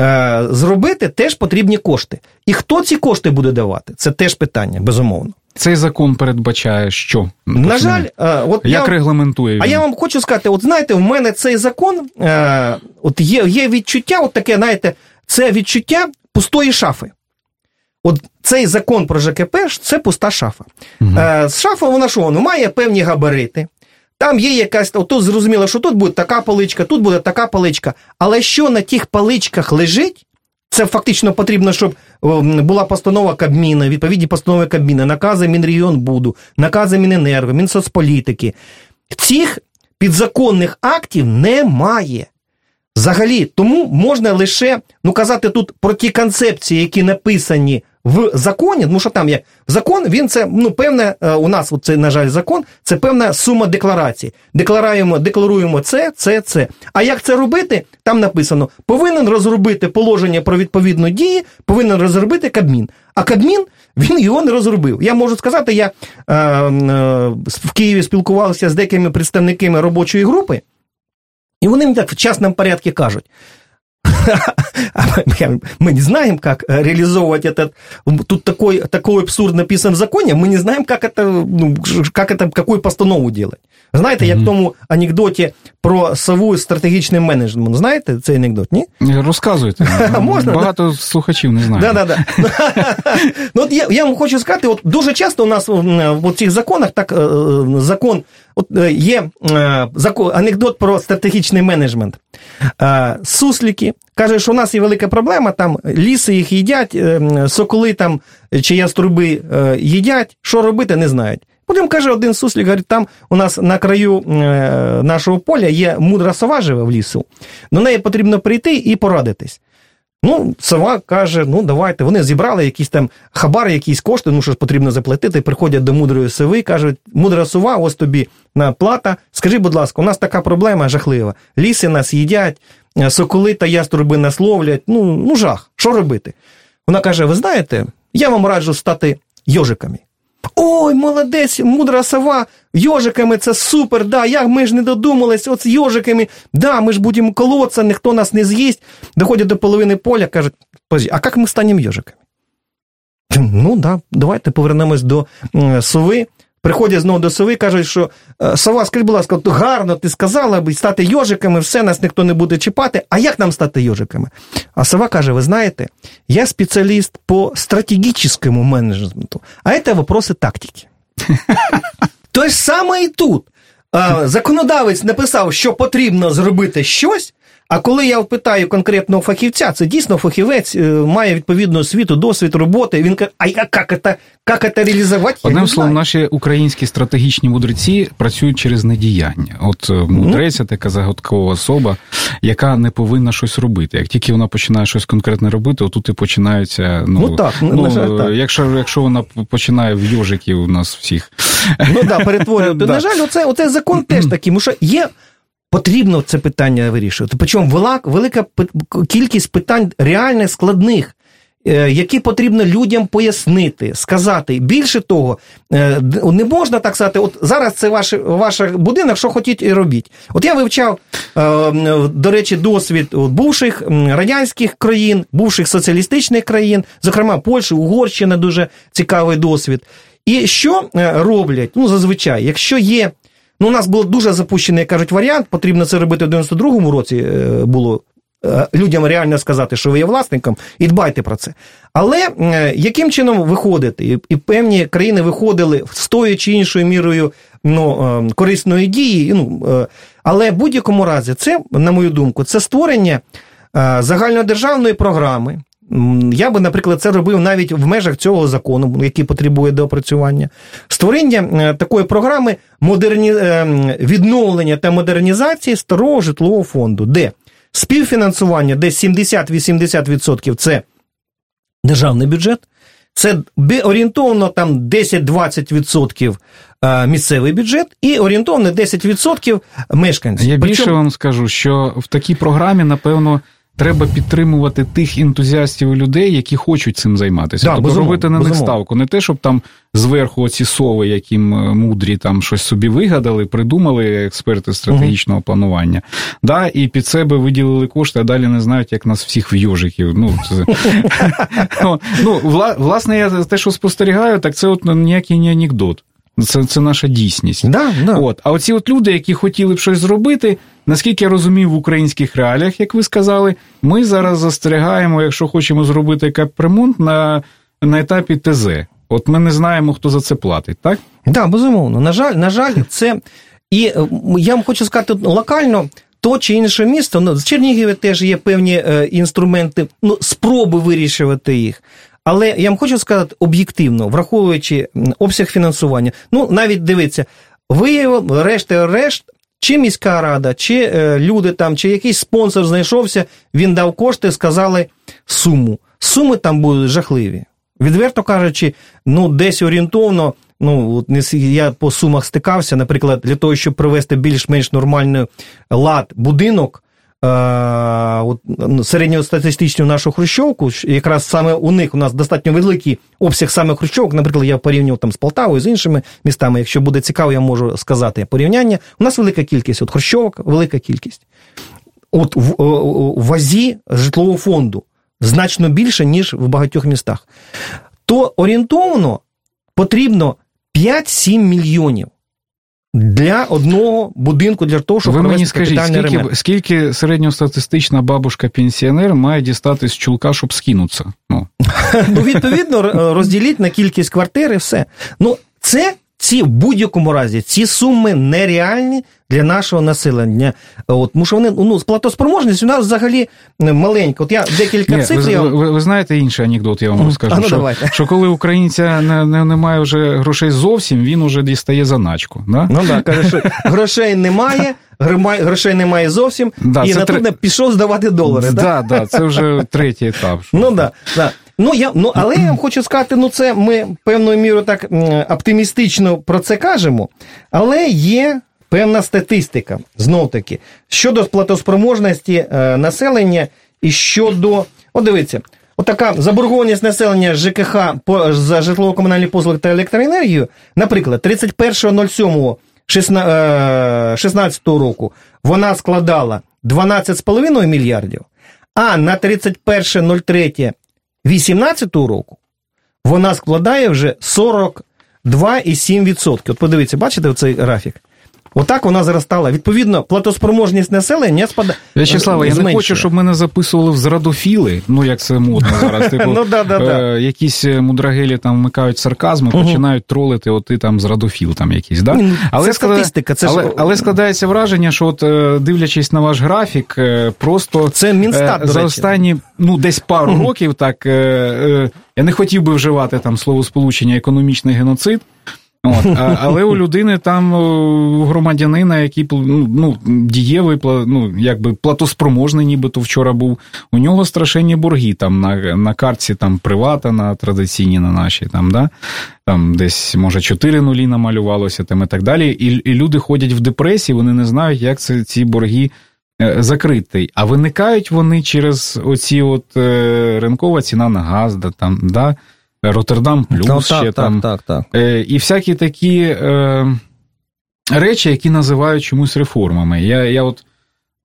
е, зробити, теж потрібні кошти. І хто ці кошти буде давати? Це теж питання, безумовно. Цей закон передбачає, що на жаль, е, от як я, регламентує він? А я вам хочу сказати: от знаєте, в мене цей закон, е, от є є відчуття, от таке, знаєте, це відчуття пустої шафи. От цей закон про ЖКП це пуста шафа. Угу. Е, Шафа, вона що? Вона має певні габарити. Там є якась, тут зрозуміло, що тут буде така паличка, тут буде така паличка. Але що на тих паличках лежить, це фактично потрібно, щоб була постанова Кабміна, відповідні постанови Кабміна, накази Мінрегіонбуду, накази Міненерго, Мінсоцполітики. Цих підзаконних актів немає. Взагалі, тому можна лише ну, казати тут про ті концепції, які написані в законі, тому що там є закон, він це ну певне, е, у нас це, на жаль, закон, це певна сума декларацій. Декларуємо, декларуємо це, це, це. А як це робити? Там написано: повинен розробити положення про відповідну дії, повинен розробити Кабмін. А Кабмін він його не розробив. Я можу сказати, я е, е, в Києві спілкувався з деякими представниками робочої групи, і вони мені так в частному порядку кажуть мы не знаем, как реализовывать этот... Тут такой, такой абсурд написан в законе, мы не знаем, как это, ну, как это, какую постанову делать. Знаєте, як в тому анекдоті про сову стратегічний менеджмент. Знаєте цей анекдот, ні? Розказуйте. Можна? Багато слухачів не знають. Да, да, да. ну, от я, я вам хочу сказати, от дуже часто у нас в цих законах так закон От є закон, анекдот про стратегічний менеджмент. Сусліки каже, що у нас є велика проблема, там ліси їх їдять, соколи там чи яструби їдять, що робити, не знають. Потім каже один суслік, говорить, там у нас на краю нашого поля є мудра сова живе в лісу, до неї потрібно прийти і порадитись. Ну, сова каже: ну давайте. Вони зібрали якісь там хабар, якісь кошти, ну що ж потрібно заплатити. Приходять до мудрої сови, кажуть, мудра сова, ось тобі на плата. Скажи, будь ласка, у нас така проблема жахлива. Ліси нас їдять, е, соколи та яструби нас ловлять. Ну, ну жах, що робити? Вона каже: ви знаєте, я вам раджу стати йожиками. Ой, молодець, мудра сова, йожиками це супер, да, як ми ж не додумались, от з йожиками, да, ми ж будемо колоться, ніхто нас не з'їсть. Доходять до половини поля, кажуть, а як ми станемо йожиками? Ну, да, давайте повернемось до сови. Приходять знову до сови, кажуть, що «Е, сова, скажи, будь ласка, гарно ти сказала би стати йожиками, все нас ніхто не буде чіпати. А як нам стати йожиками? А сова каже: ви знаєте, я спеціаліст по стратегічному менеджменту, а це вопроси тактики. То ж саме і тут. Законодавець написав, що потрібно зробити щось, а коли я питаю конкретного фахівця, це дійсно фахівець е, має відповідну освіту, досвід роботи. Він каже, а як це, як це реалізувати? Одним словом, наші українські стратегічні мудреці працюють через недіяння. От е, мудрець така загадкова особа, яка не повинна щось робити. Як тільки вона починає щось конкретне робити, отут і починаються. Ну, ну так, ну, на жаль, так. Якщо якщо вона починає в йожиків у нас всіх. Ну так, перетворювати. На жаль, оце, оце закон теж такий, тому що є. Потрібно це питання вирішувати. Причому велика кількість питань реально складних, е, які потрібно людям пояснити, сказати. Більше того, е, не можна так сказати, от зараз це ваш ваш будинок, що хотіть і робіть. От я вивчав, е, до речі, досвід бувших радянських країн, бувших соціалістичних країн, зокрема Польща, Угорщина дуже цікавий досвід. І що роблять? Ну, зазвичай, якщо є Ну, у нас був дуже запущений, як кажуть, варіант. Потрібно це робити в 92-му році е, було. Е, людям реально сказати, що ви є власником, і дбайте про це. Але е, яким чином виходити? І певні країни виходили з тою чи іншою мірою ну, корисної дії. Ну, Але в будь-якому разі, це, на мою думку, це створення загальнодержавної програми, я би, наприклад, це робив навіть в межах цього закону, який потребує доопрацювання. Створення е, такої програми модерні... Е, відновлення та модернізації старого житлового фонду, де співфінансування десь 70-80% це державний бюджет. Це орієнтовно там 10-20% е, місцевий бюджет і орієнтовно 10% мешканців. Я більше Причому... вам скажу, що в такій програмі, напевно, Треба підтримувати тих ентузіастів і людей, які хочуть цим займатися. Да, тобто робити на них ставку. Не те, щоб там зверху оці сови, які мудрі там щось собі вигадали, придумали експерти стратегічного uh планування. Да, І під себе виділили кошти, а далі не знають, як нас всіх в йожиків. Ну, ну, власне, я те, що спостерігаю, так це от ніякий не анекдот. Це це наша дійсність. Да, да. От. А оці от люди, які хотіли б щось зробити, наскільки я розумію, в українських реаліях, як ви сказали, ми зараз застерігаємо, якщо хочемо зробити капремонт на на етапі ТЗ. От ми не знаємо, хто за це платить, так? Так, да, безумовно. На жаль, на жаль, це. І е, я вам хочу сказати локально. То чи інше місто, ну, в Чернігові теж є певні е, інструменти, ну, спроби вирішувати їх. Але я вам хочу сказати об'єктивно, враховуючи обсяг фінансування, ну навіть дивіться, виявив решти решт, чи міська рада, чи е, люди там, чи якийсь спонсор знайшовся, він дав кошти, сказали суму. Суми там будуть жахливі. Відверто кажучи, ну десь орієнтовно. Ну, от я по сумах стикався, наприклад, для того, щоб привести більш-менш нормальний лад будинок, середньостатистичну нашу хрущовку, якраз саме у них у нас достатньо великий обсяг саме хрущовок. Наприклад, я порівнював там з Полтавою, з іншими містами. Якщо буде цікаво, я можу сказати порівняння. У нас велика кількість от хрущовок, велика кількість. От в, в вазі житлового фонду значно більше, ніж в багатьох містах. То орієнтовно потрібно 5-7 мільйонів для одного будинку для того, щоб ви мені скажіть, скільки, ремонт. скільки середньостатистична бабушка-пенсіонер має дістати з чулка, щоб скинутися? Ну, ну відповідно, розділіть на кількість квартир і все. Ну, це ці в будь-якому разі ці суми нереальні для нашого населення. От, Тому що вони ну, платоспроможність у нас взагалі маленька. От я декілька Ні, цифр. Ви, я... ви, ви знаєте інший анекдот, я вам розкажу. А ну, що, давайте. що коли українця не, не, не має вже грошей зовсім, він уже дістає заначку. Да? Ну так, каже, що грошей немає, грошей немає зовсім, Да, і натурно тре- пішов здавати долари. да? Да, да, це вже третій етап. Ну да, да. Ну я ну але я вам хочу сказати, ну це ми певною мірою так оптимістично про це кажемо, але є певна статистика знов таки щодо платоспроможності е, населення і щодо, от дивіться, отака заборгованість населення ЖКХ по за житлово-комунальні послуги та електроенергію, наприклад, 31.07 16 року вона складала 12,5 мільярдів, а на 31.03 2018 року вона складає вже 42,7%. От подивіться, бачите цей графік? Отак вона зростала. Відповідно, платоспроможність населення спада. В'ячеслава, я не хочу, щоб мене записували в зрадофіли, ну як це модно зараз. Типу, Ну, да, да, да. е, якісь мудрагелі там вмикають сарказм і починають тролити, от ти там зрадофіл там якийсь. Да? Ну, це склада- статистика, це ж- але, але складається враження, що от е, дивлячись на ваш графік, е, просто Це Мінстат, е, за останні ну десь пару років, так е, е, я не хотів би вживати там словосполучення економічний геноцид. От, а, але у людини там е, у громадянина, який ну, ну, дієвий, ну, якби платоспроможний, нібито вчора був. У нього страшенні борги там на, на картці там привата, на традиційні на нашій, там, да? там десь, може, 4 нулі намалювалося там і так далі. І, і люди ходять в депресії, вони не знають, як це, ці борги е, закрити. А виникають вони через оці от е, ринкова ціна на газ, да, там, да? Роттердам плюс Ну, ще так, там. так, так, так. Е, і всякі такі е, речі, які називають чомусь реформами. Я, я от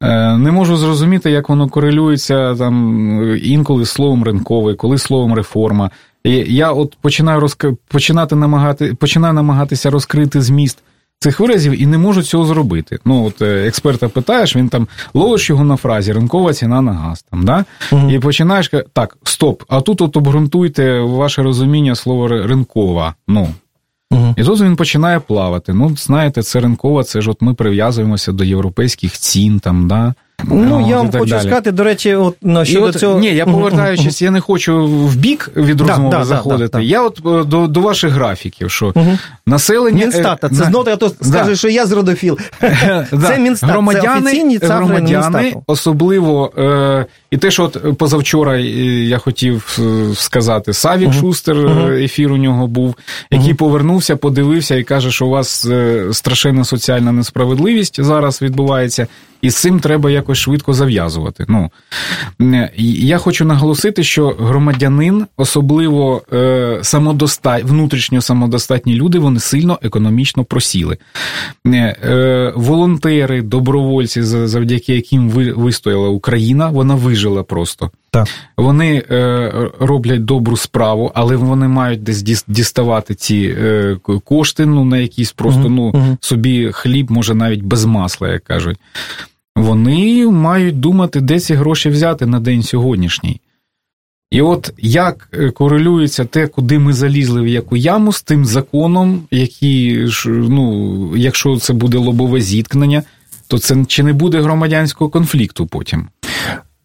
е, не можу зрозуміти, як воно корелюється там інколи з словом ринковий, коли словом реформа. І я от починаю розк... починати намагати... починаю намагатися розкрити зміст цих виразів і не можу цього зробити. Ну, от е, експерта питаєш, він там ловиш його на фразі ринкова ціна на газ. Там, да? угу. І починаєш так, стоп, а тут от обґрунтуйте ваше розуміння слова ринкова. Ну, Угу. і тут він починає плавати. Ну, знаєте, це ринкова, це ж от ми прив'язуємося до європейських цін, там, да. Ну, От, я вам хочу далі. сказати, до речі, от ну, щодо от, цього. Ні, я повертаючись, я не хочу в бік від розмови да, да, заходити. да, да. Я от е, до, до ваших графіків, що населення. е, Мінстата, це на- знову я то скаже, що я зродофіл. Да. Це Мінстат, це офіційні цифри громадяни Мінстату. особливо, е, і те, що от позавчора е, я хотів сказати, Савік Шустер, е, ефір у нього був, який повернувся, подивився і каже, що у вас страшенна соціальна несправедливість зараз відбувається, і з цим треба якось швидко зав'язувати. Ну, е, я хочу наголосити, що громадянин, особливо е, самодоста... внутрішньо самодостатні люди, вони сильно економічно просіли. Е, е, волонтери, добровольці, завдяки яким ви, вистояла Україна, вона вижила просто. Так. Вони е, роблять добру справу, але вони мають десь діставати ці е, кошти, ну на якісь просто Мгм, ну собі хліб, може навіть без масла, як кажуть. Вони мають думати, де ці гроші взяти на день сьогоднішній. І от як е, корелюється те, куди ми залізли в яку яму з тим законом, який ну, якщо це буде лобове зіткнення, то це чи не буде громадянського конфлікту потім?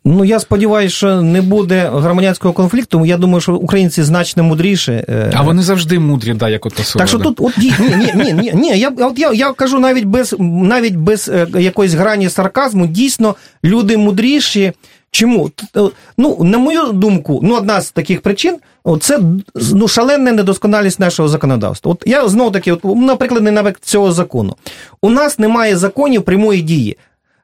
Ну, я сподіваюся, що не буде громадянського конфлікту. Я думаю, що українці значно мудріші. е, А вони завжди мудрі, да, як ота Так що тут, от ні, ні, ні, ні, ні. Я, от я, я кажу навіть без навіть без е, якоїсь грані сарказму, дійсно, люди мудріші. Чому? Е, Ну, на мою думку, ну, одна з таких причин це ну, шалена недосконалість нашого законодавства. От я знову таки, от, наприклад, не навіть цього закону. У нас немає законів прямої дії,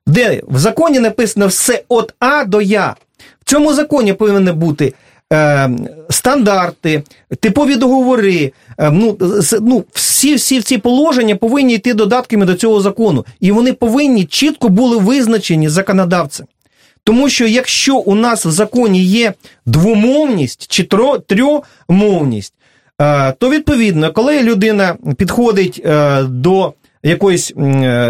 де в законі написано все від А до Я. В цьому законі повинні бути е, стандарти, типові договори. Е, ну, з- ну, всі, всі ці положення повинні йти додатками до цього закону. І вони повинні чітко були визначені законодавцем. Тому що якщо у нас в законі є двомовність чи трьомовність, е, то відповідно, коли людина підходить е, до якоїсь е,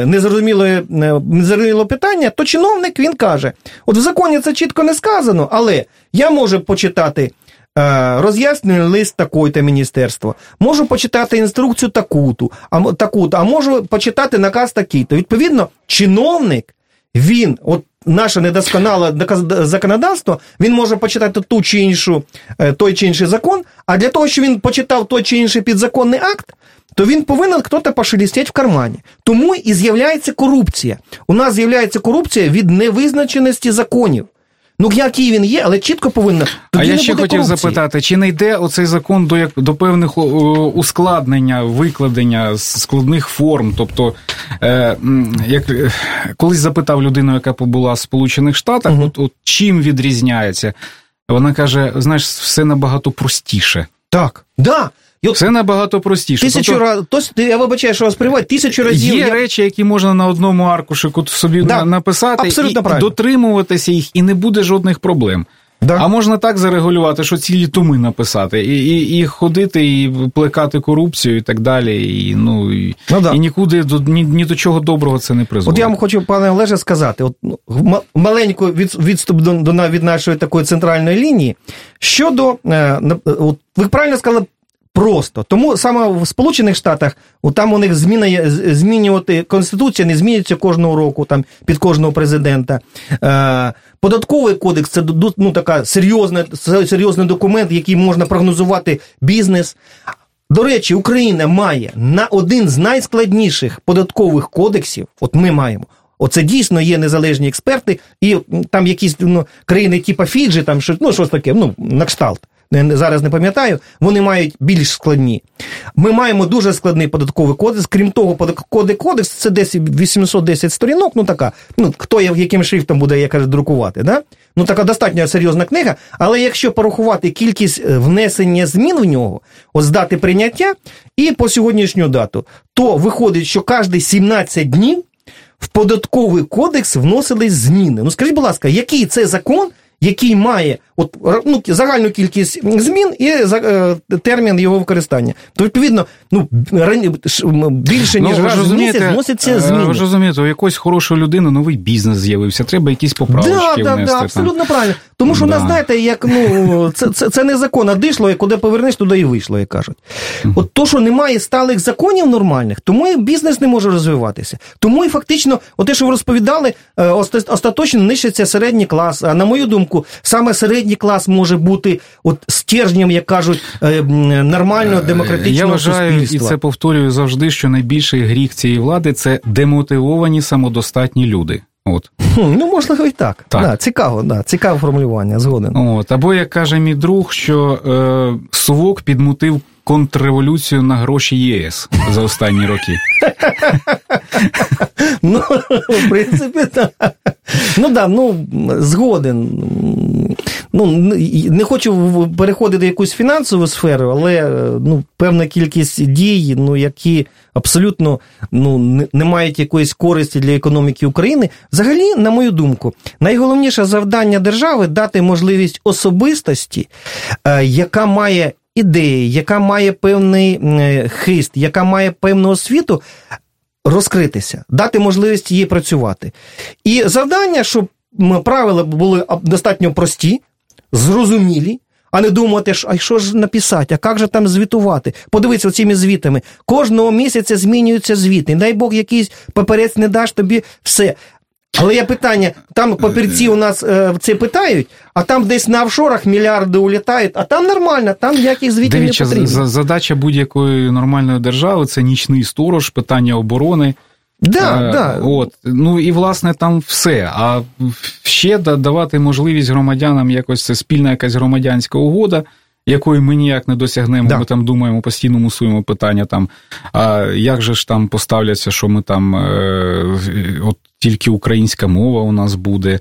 незрозумілої, е, незрозумілого питання, то чиновник він каже: от в законі це чітко не сказано, але я можу почитати е, роз'яснювальний лист такої-то міністерства, можу почитати інструкцію таку-ту, а, таку-то, а можу почитати наказ такий-то. Відповідно, чиновник, він, от наше недосконале законодавство, він може почитати ту чи іншу, той чи інший закон, а для того, щоб він почитав той чи інший підзаконний акт, то він повинен хтось пошелестеть в кармані. Тому і з'являється корупція. У нас з'являється корупція від невизначеності законів. Ну, який він є, але чітко повинно. А я ще хотів корупції. запитати, чи не йде оцей закон до як до певних ускладнення, викладення складних форм? Тобто, е, як е, колись запитав людину, яка побула в Сполучених Штатах, Мгм. от, от чим відрізняється? Вона каже: знаєш, все набагато простіше. Так. Да. Все набагато простіше. тисячу Тобто, разів, тось, я вибачаю, що вас приводять, тисячу разів. Є я... речі, які можна на одному аркушику собі Да, написати абсолютно і правильно. дотримуватися їх, і не буде жодних проблем. Да. А можна так зарегулювати, що цілі томи написати, і, і, і ходити, і плекати корупцію, і так далі. І, ну, і, Ну, да. і нікуди до, ні, ні до чого доброго це не призводить. От я вам хочу, пане Олеже, сказати: от ну, м- маленький від, відступ до, до від нашої такої центральної лінії. Щодо, е, от, ви правильно сказали. Просто тому саме в Сполучених Штатах там у них зміна змінювати конституція не змінюється кожного року, там під кожного президента. Е, податковий кодекс це ну, така серйозна, серйозний документ, який можна прогнозувати бізнес. До речі, Україна має на один з найскладніших податкових кодексів. От ми маємо. Оце дійсно є незалежні експерти, і там якісь ну, країни, типу Фіджі, там що, ну, щось таке, ну, на кшталт. Не- Зараз не пам'ятаю, вони мають більш складні. Ми маємо дуже складний податковий кодекс. Крім того, податковий кодекс це десь 810 сторінок. Ну така, ну хто яким шрифтом буде, я кажу, друкувати. Да? Ну така достатньо серйозна книга. Але якщо порахувати кількість е, внесення змін в нього, от з дати прийняття і по сьогоднішню дату, то виходить, що кожні 17 днів в податковий кодекс вносились зміни. Ну скажіть, будь ласка, який це закон, який має от, ну, загальну кількість змін і за- е, термін його використання? То відповідно, ну більше ніж Ну, раз в місяць вносяться е, зміни. Ви ж розумієте, у якоїсь хорошої людини новий бізнес з'явився, треба якісь поправочки Да, да, внести. да, там. абсолютно правильно. Тому що у нас, знаєте, як ну це, це, це не закон, а дишло, і куди повернеш, туди і вийшло, як кажуть. От то, що немає сталих законів нормальних, тому і бізнес не може розвиватися. Тому і фактично, от те, що ви розповідали, е, остаточно нищиться середній клас. А на мою думку, саме середній клас може бути от стержнем, як кажуть, е, нормального демократичного Я вважаю, суспільства. і це повторюю завжди, що найбільший гріх цієї влади це демотивовані самодостатні люди. От. Ну, можливо, і так. Так. Да, цікаво, да, цікаве формулювання, згоден. От. Або, як каже мій друг, що е, Совок підмутив контрреволюцію на гроші єС за останні роки. Ну, в принципі, так. Ну да, ну згоден. Ну, не хочу переходити в якусь фінансову сферу, але ну, певна кількість дій, ну, які абсолютно ну, не- мають якоїсь користі для економіки України. Взагалі, на мою думку, найголовніше завдання держави дати можливість особистості, е, яка має ідеї, яка має певний е, хист, яка має певну освіту, розкритися, дати можливість їй працювати. І завдання, щоб правила були достатньо прості, зрозумілі, а не думати, а що ж написати, а як же там звітувати? Подивіться цими звітами. Кожного місяця змінюються звіти. Дай Бог якийсь паперець не даш тобі все. Але є питання, там папірці у нас е, це питають, а там десь на офшорах мільярди улітають, а там нормально, там ніяких звітів Дивіться, не потрібно. задача будь-якої нормальної держави це нічний сторож, питання оборони. Да, Е, да. От. Ну і власне там все. А ще давати можливість громадянам якось це спільна якась громадянська угода, якої ми ніяк не досягнемо. Да. Ми там думаємо, постійно мусуємо питання там. А як же ж там поставляться, що ми там е, от тільки українська мова у нас буде.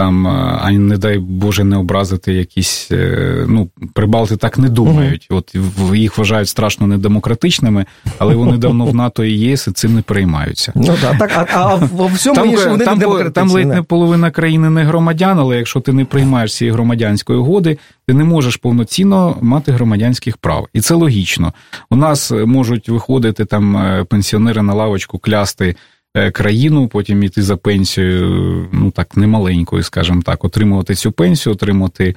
Там, е, а не дай Боже, не образити якісь. е, Ну, прибалти так не думають. От їх вважають страшно недемократичними, але вони давно в НАТО і ЄС і цим не переймаються. Ну так, так, а, а во всьому Там, іншому вони там, не там ледь не половина країни не громадян, але якщо ти не приймаєш цієї громадянської угоди, ти не можеш повноцінно мати громадянських прав. І це логічно. У нас е, можуть виходити там пенсіонери на лавочку клясти країну, потім іти за пенсією, ну так, немаленькою, скажімо так, отримувати цю пенсію, отримати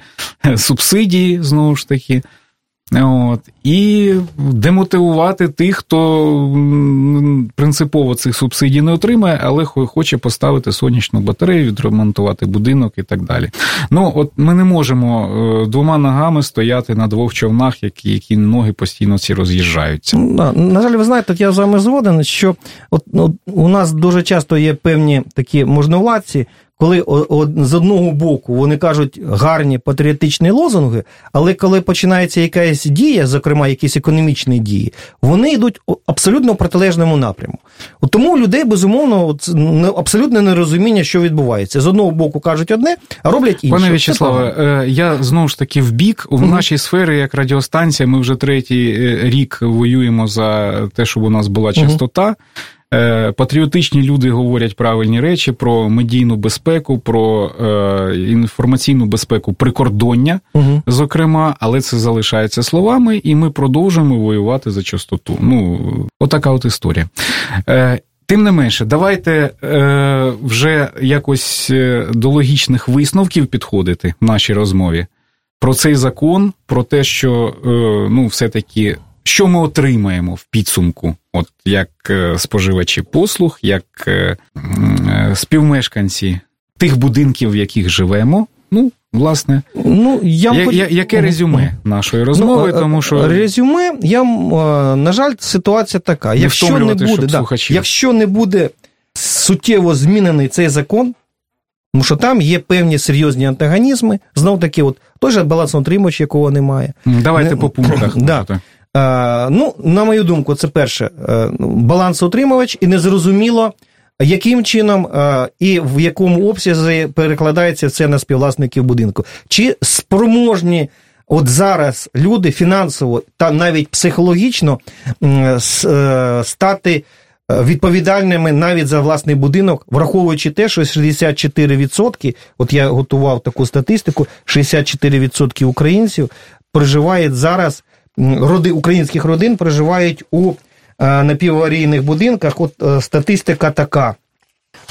субсидії знову ж таки. От, І демотивувати тих, хто принципово цих субсидій не отримає, але хоче поставити сонячну батарею, відремонтувати будинок і так далі. Ну, от ми не можемо е, двома ногами стояти на двох човнах, які які ноги постійно ці роз'їжджаються. На, на жаль, ви знаєте, я з вами згоден, що от, от у нас дуже часто є певні такі можновладці, коли з одного боку вони кажуть гарні патріотичні лозунги, але коли починається якась дія, зокрема якісь економічні дії, вони йдуть абсолютно в протилежному напряму. Тому у людей безумовно абсолютне нерозуміння, що відбувається. З одного боку кажуть одне, а роблять інше. Пане В'ячеславе, е, я знову ж таки в бік в нашій сфері, як радіостанція, ми вже третій е, рік воюємо за те, щоб у нас була частота. Е, патріотичні люди говорять правильні речі про медійну безпеку, про е, інформаційну безпеку прикордоння, угу. зокрема, але це залишається словами, і ми продовжуємо воювати за чистоту. Ну, отака от історія. Е, Тим не менше, давайте е, вже якось е, до логічних висновків підходити в нашій розмові про цей закон, про те, що е, ну, все-таки що ми отримаємо в підсумку, от як е, споживачі послуг, як е, е, співмешканці тих будинків, в яких живемо. Ну, власне, ну я, я, я яке резюме нашої розмови, ну, тому що резюме, я на жаль, ситуація така. Не якщо не буде, да, якщо не буде суттєво змінений цей закон, тому що там є певні серйозні антагонізми, знов таки, от той же балансоутримувач, якого немає. Давайте не, по пунктах. Да. Е, ну, на мою думку, це перше е, балансоутримувач, і незрозуміло, яким чином е, і в якому обсязі перекладається це на співвласників будинку. Чи спроможні от зараз люди фінансово та навіть психологічно стати відповідальними навіть за власний будинок, враховуючи те, що 64%, от я готував таку статистику, 64% українців проживають зараз роди українських родин проживають у е, напіваварійних будинках. От е, статистика така.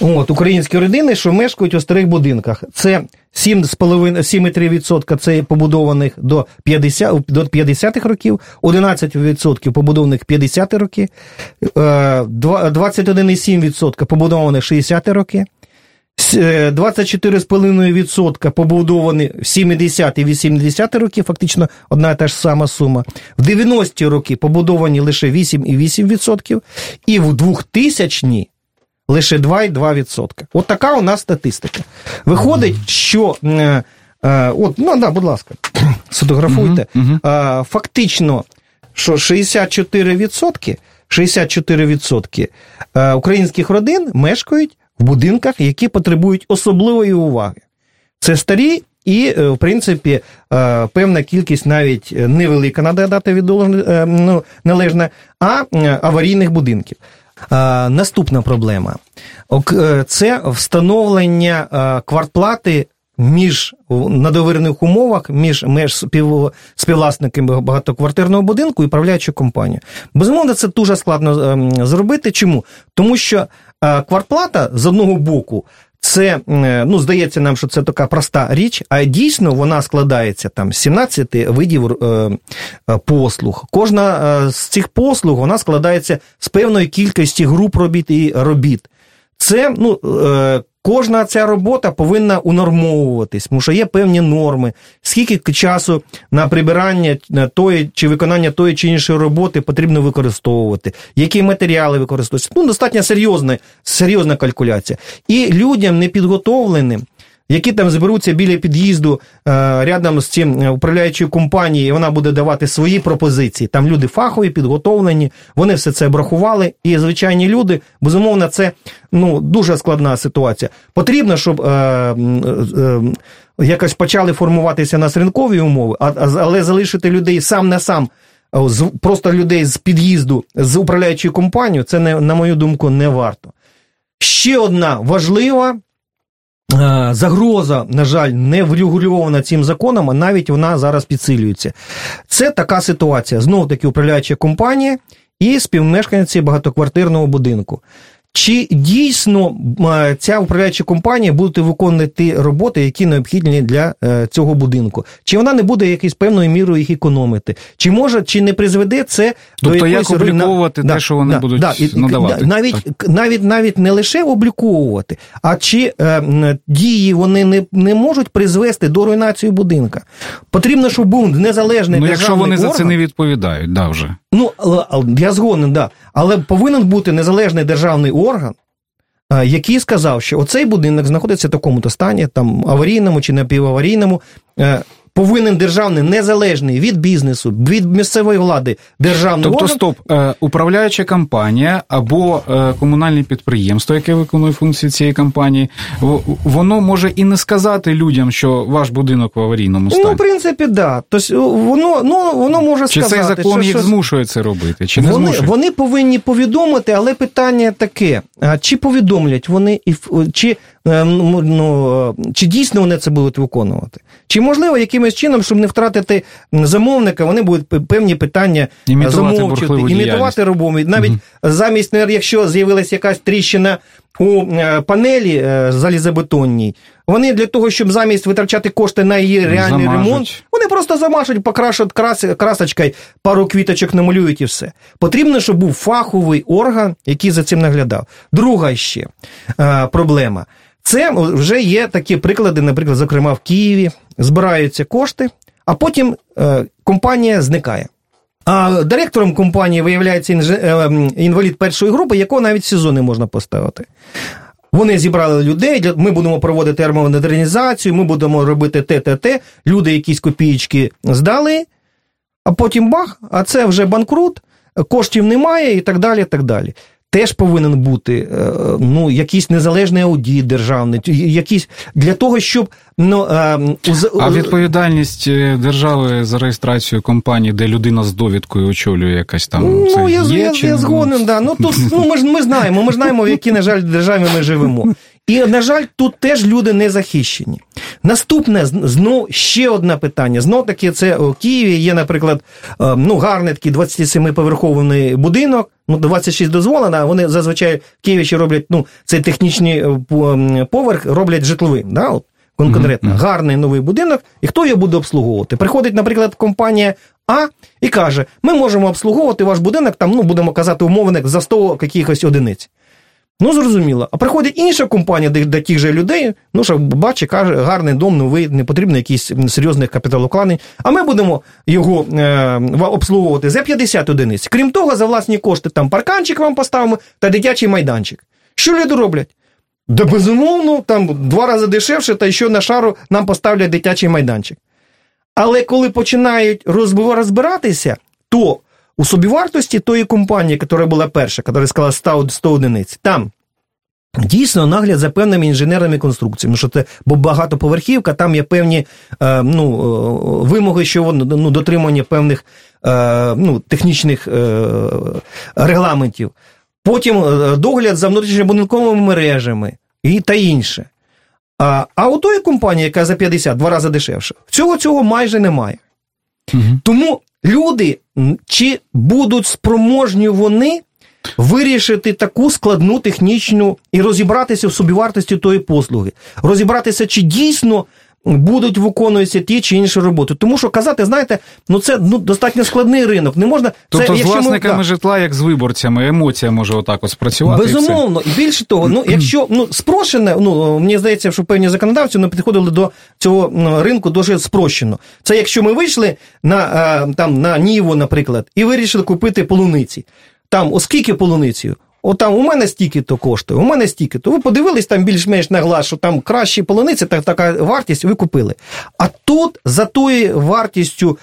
От, Українські родини, що мешкають у старих будинках. Це 7,3% це побудованих до 50, до 50-х років, 11% побудованих 50-ті роки, 21,7% е, побудованих 60-ті роки, 24,5% побудовані в 70 і 80 роки, фактично одна і та ж сама сума. В 90-ті роки побудовані лише 8,8%, і в 2000-ні лише 2,2%. От така у нас статистика. Виходить, що. Е, е, от, ну да, будь ласка, сфотографуйте. Фактично, що 64%, 64% е, українських родин мешкають в будинках, які потребують особливої уваги. Це старі і, е, в принципі, е, певна кількість навіть невелика, треба дати е, ну, належне, а аварійних будинків. Наступна проблема це встановлення квартплати між на довірених умовах між спів, співвласниками багатоквартирного будинку і управляючою компанією. Безумовно, це дуже складно ем, зробити. Чому? Тому що е, квартплата з одного боку. Це е, ну здається нам, що це така проста річ, а дійсно вона складається там з 17 видів е, е, послуг. Кожна е, з цих послуг вона складається з певної кількості груп робіт і робіт. Це ну, е, Кожна ця робота повинна унормовуватись, тому що є певні норми, скільки часу на прибирання тої чи виконання тої чи іншої роботи потрібно використовувати, які матеріали використовуються. Ну, достатньо серйозна, серйозна калькуляція. І людям непідготовленим які там зберуться біля під'їзду е, рядом з цим е, управляючою компанією, і вона буде давати свої пропозиції. Там люди фахові, підготовлені, вони все це обрахували. І звичайні люди, безумовно, це ну дуже складна ситуація. Потрібно, щоб. Е, е, Якось почали формуватися нас ринкові умови, але залишити людей сам на сам, просто людей з під'їзду з управляючою компанією, це на мою думку не варто. Ще одна важлива Е, загроза, на жаль, не врегульована цим законом, а навіть вона зараз підсилюється. Це така ситуація. Знову таки управляюча компанія і співмешканці багатоквартирного будинку. Чи дійсно е, ця управляюча компанія буде виконувати роботи, які необхідні для е, цього будинку? Чи вона не буде якоюсь певною мірою їх економити? Чи може, чи не призведе це тобто до якоїсь як обліковувати руйна... те, що вони да, будуть да, надавати? Навіть, навіть навіть не лише обліковувати, а чи е, дії вони не не можуть призвести до руйнації будинка? Потрібно, щоб був незалежний ну, державний якщо вони орган, за це не відповідають, да вже. Ну я згоден, да. Але повинен бути незалежний державний орган, е, який сказав, що оцей будинок знаходиться в такому-то стані, там аварійному чи напіваварійному. Повинен державний незалежний від бізнесу, від місцевої влади державний тобто, орган. стоп, е, управляюча компанія або е, комунальне підприємство, яке виконує функції цієї компанії, воно може і не сказати людям, що ваш будинок в аварійному стані. Ну, в принципі, да. Тобто воно ну воно може чи сказати. цей закон що, їх що... змушує це робити? Чи не вони, змушує? вони повинні повідомити, але питання таке: чи повідомлять вони і чи ну, ну, чи дійсно вони це будуть виконувати? Чи можливо якимось чином, щоб не втратити замовника, вони будуть певні питання імітувати замовчувати, імітувати робому. Навіть угу. замість, якщо з'явилася якась тріщина у панелі залізобетонній, вони для того, щоб замість витрачати кошти на її реальний Замажуть. ремонт, вони просто замашуть, покрашуть крас, красочкою, пару квіточок намалюють і все. Потрібно, щоб був фаховий орган, який за цим наглядав. Друга ще е, проблема. Це вже є такі приклади, наприклад, зокрема в Києві, збираються кошти, а потім е, компанія зникає. А директором компанії виявляється інвалід першої групи, якого навіть СІЗО не можна поставити. Вони зібрали людей, ми будемо проводити термомодернізацію, ми будемо робити те, те, те. Люди якісь копієчки здали, а потім бах, а це вже банкрут, коштів немає і так далі. так далі теж повинен бути ну, якийсь незалежний аудіт державний, якийсь для того, щоб ну уз... а відповідальність е, держави за реєстрацію компанії, де людина з довідкою очолює якась там ну, це я, є, я, чи... я згоден, да. Ну тут ну ми ж ми знаємо, ми знаємо, в якій на жаль державі ми живемо. І, на жаль, тут теж люди не захищені. Наступне знов ще одне питання. Знов таки, це у Києві є, наприклад, ну, гарний такий 27-поверховий будинок. Ну, 26 дозволено, а вони зазвичай в Києві ще роблять ну, цей технічний поверх, роблять житловим. Да? От, конкретно, mm-hmm. гарний новий будинок, і хто його буде обслуговувати? Приходить, наприклад, компанія А і каже: ми можемо обслуговувати ваш будинок, там, ну, будемо казати, умовник за 100 якихось одиниць. Ну, зрозуміло. А приходить інша компанія до, тих же людей, ну що бачить, каже, гарний дом, новий, не потрібно якісь серйозних капіталовкладень, а ми будемо його е, обслуговувати за 50 одиниць. Крім того, за власні кошти там парканчик вам поставимо та дитячий майданчик. Що люди роблять? Да безумовно, там два рази дешевше, та ще на шару нам поставлять дитячий майданчик. Але коли починають розбиратися, то у собівартості тої компанії, яка була перша, яка сказала 100, 100 одиниць, там дійсно нагляд за певними інженерними конструкціями, що це бо багатоповерхівка, там є певні е, ну, е, вимоги, що ну, дотримання певних е, ну, технічних е, регламентів. Потім е, догляд за внутрішньобудинковими мережами і та інше. А а у тої компанії, яка за 50 два рази дешевше, цього цього майже немає. Угу. Тому люди, чи будуть спроможні вони вирішити таку складну технічну і розібратися в собівартості тої послуги, розібратися, чи дійсно будуть виконуватися ті чи інші роботи. Тому що казати, знаєте, ну це ну достатньо складний ринок. Не можна тобто це, з власниками ми, житла, як з виборцями, емоція може отак от спрацювати. Безумовно, і, і більше того, ну якщо ну спрощене, ну мені здається, що певні законодавці ну, підходили до цього ну, ринку дуже спрощено. Це якщо ми вийшли на там на Ніву, наприклад, і вирішили купити полуниці. Там оскільки полуницю? От там у мене стільки то коштує, у мене стільки то. Ви подивились там більш-менш на глаз, що там кращі полуниці, так, така вартість, ви купили. А тут за тою вартістю,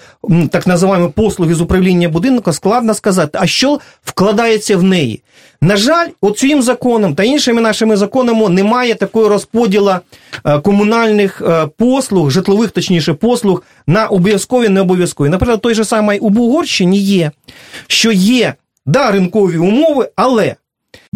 так називаємо послуги з управління будинку, складно сказати, а що вкладається в неї. На жаль, оцим законом та іншими нашими законами немає такої розподіла е, комунальних е, послуг, житлових, точніше, послуг на обов'язкові не обов'язкові. Наприклад, той же самий у Бугорщині є, що є да, ринкові умови, але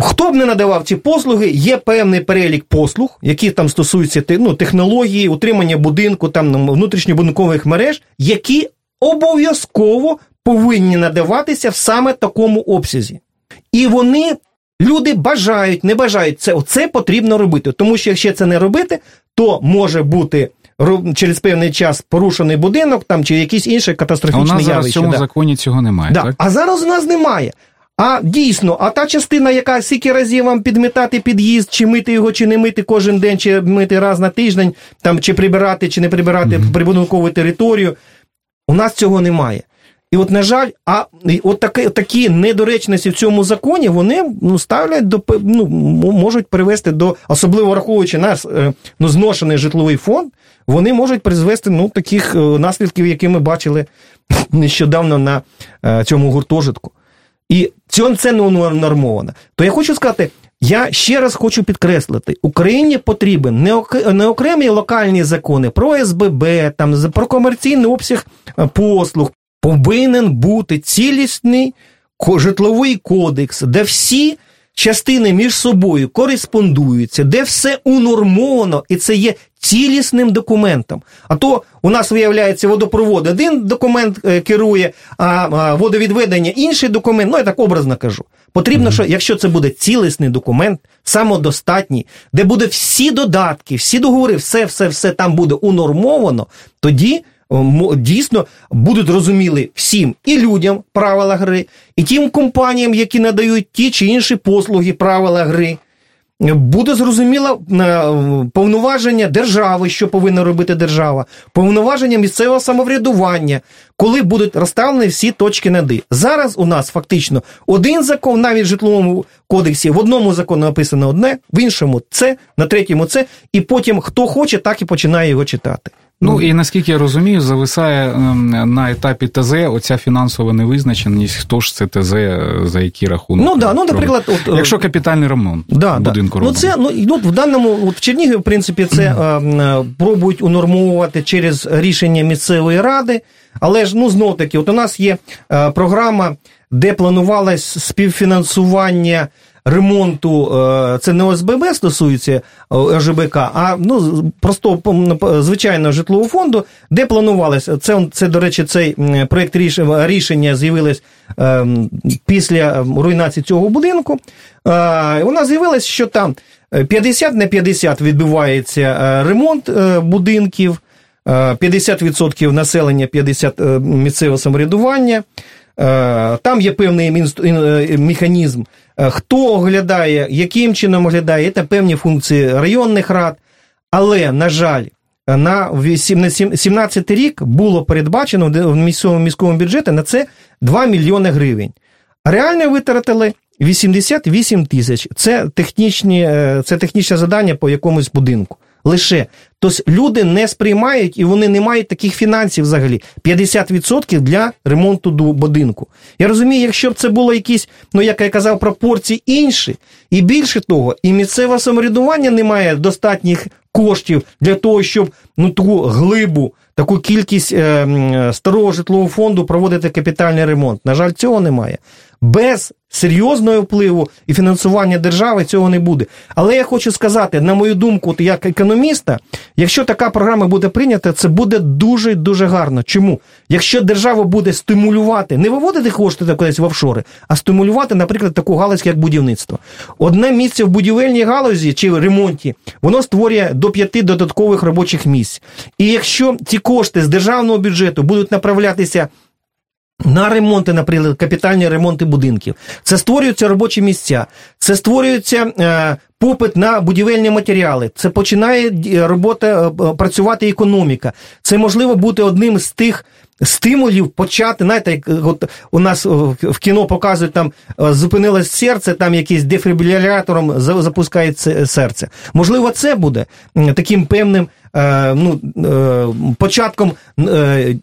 Хто б не надавав ці послуги, є певний перелік послуг, які там стосуються ну, технології, утримання будинку, там внутрішньобудинкових мереж, які обов'язково повинні надаватися в саме такому обсязі. І вони Люди бажають, не бажають це. Оце потрібно робити. Тому що якщо це не робити, то може бути через певний час порушений будинок там чи якісь інші катастрофічні явища. А у нас зараз в цьому да. законі цього немає. Да. так? А зараз у нас немає. А дійсно, а та частина, яка скільки разів вам підмітати під'їзд, чи мити його, чи не мити кожен день, чи мити раз на тиждень, там чи прибирати, чи не прибирати mm-hmm. прибудинкову територію, у нас цього немає. І от, на жаль, а от такі, такі недоречності в цьому законі вони ну, ставлять до ну, можуть привести до, особливо враховуючи наш е, ну, зношений житловий фонд, вони можуть призвести ну, таких е, наслідків, які ми бачили нещодавно на е, цьому гуртожитку. І це не нормовано. То я хочу сказати, я ще раз хочу підкреслити: Україні потрібен не окремі локальні закони про СББ, там про комерційний обсяг послуг. Повинен бути цілісний житловий кодекс, де всі частини між собою кореспондуються, де все унормовано, і це є цілісним документом. А то у нас виявляється водопровод один документ е, керує, а водовідведення інший документ. Ну я так образно кажу. Потрібно, що якщо це буде цілісний документ, самодостатній, де буде всі додатки, всі договори, все, все, все там буде унормовано, тоді дійсно будуть розуміли всім і людям правила гри, і тим компаніям, які надають ті чи інші послуги правила гри. Буде зрозуміло е, повноваження держави, що повинна робити держава, повноваження місцевого самоврядування, коли будуть розставлені всі точки над «і». Зараз у нас фактично один закон, навіть в житловому кодексі, в одному закону написано одне, в іншому це, на третьому це, і потім хто хоче, так і починає його читати. Ну і наскільки я розумію, зависає ем, на етапі ТЗ оця фінансова невизначеність, хто ж це ТЗ, за які рахунок. Ну да, ну наприклад, от, е, якщо капітальний ремонт да, будинку да. Ну це ну, ну в даному от в Чернігові, в принципі, це е, е, пробують унормувати через рішення місцевої ради, але ж ну знов таки, от у нас є е, програма, де планувалось співфінансування ремонту, е, це не ОСББ стосується е, ЖБК, а ну, просто звичайного житлового фонду, де планувалося. Це, це до речі, цей проєкт рішення з'явилось е, після руйнації цього будинку. Вона з'явилася, що там 50 на 50 відбувається ремонт будинків. 50% населення, 50% місцевого самоврядування. Там є певний механізм Е, хто оглядає, яким чином оглядає, це певні функції районних рад. Але, на жаль, на 17 рік було передбачено в міському міському бюджеті на це 2 мільйони гривень. Реально витратили 88 тисяч. Це технічні, е, це технічне завдання по якомусь будинку лише. Тобто люди не сприймають і вони не мають таких фінансів взагалі. 50% для ремонту будинку. Я розумію, якщо б це було якісь, ну як я казав, пропорції інші, і більше того, і місцеве самоврядування не має достатніх коштів для того, щоб ну таку глибу, таку кількість е, старого житлового фонду проводити капітальний ремонт. На жаль, цього немає. Без серйозного впливу і фінансування держави цього не буде. Але я хочу сказати, на мою думку, як економіста, якщо така програма буде прийнята, це буде дуже дуже гарно. Чому? Якщо держава буде стимулювати, не виводити кошти кудись в офшори, а стимулювати, наприклад, таку галузь, як будівництво. Одне місце в будівельній галузі чи в ремонті, воно створює до п'яти додаткових робочих місць. І якщо ці кошти з державного бюджету будуть направлятися на ремонти, наприклад, капітальні ремонти будинків. Це створюються робочі місця, це створюється е, попит на будівельні матеріали. Це починає е, робота е, працювати економіка. Це можливо бути одним з тих стимулів почати. Знаєте, як от у нас в кіно показують там зупинилось серце, там якийсь дефібрилятором запускає серце. Можливо, це буде таким певним. Е, ну, е, початком е,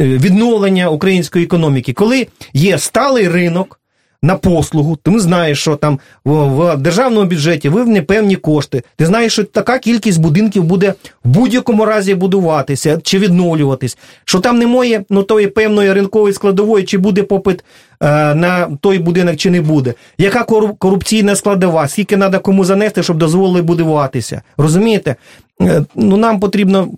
відновлення української економіки, коли є сталий ринок на послугу, ти знаєш, що там в державному бюджеті вивні певні кошти. Ти знаєш, що така кількість будинків буде в будь-якому разі будуватися чи відновлюватись, що там немає ну, тої певної ринкової складової, чи буде попит е, на той будинок, чи не буде. Яка корупційна складова? Скільки треба кому занести, щоб дозволили будуватися? Розумієте? Е, ну, Нам потрібно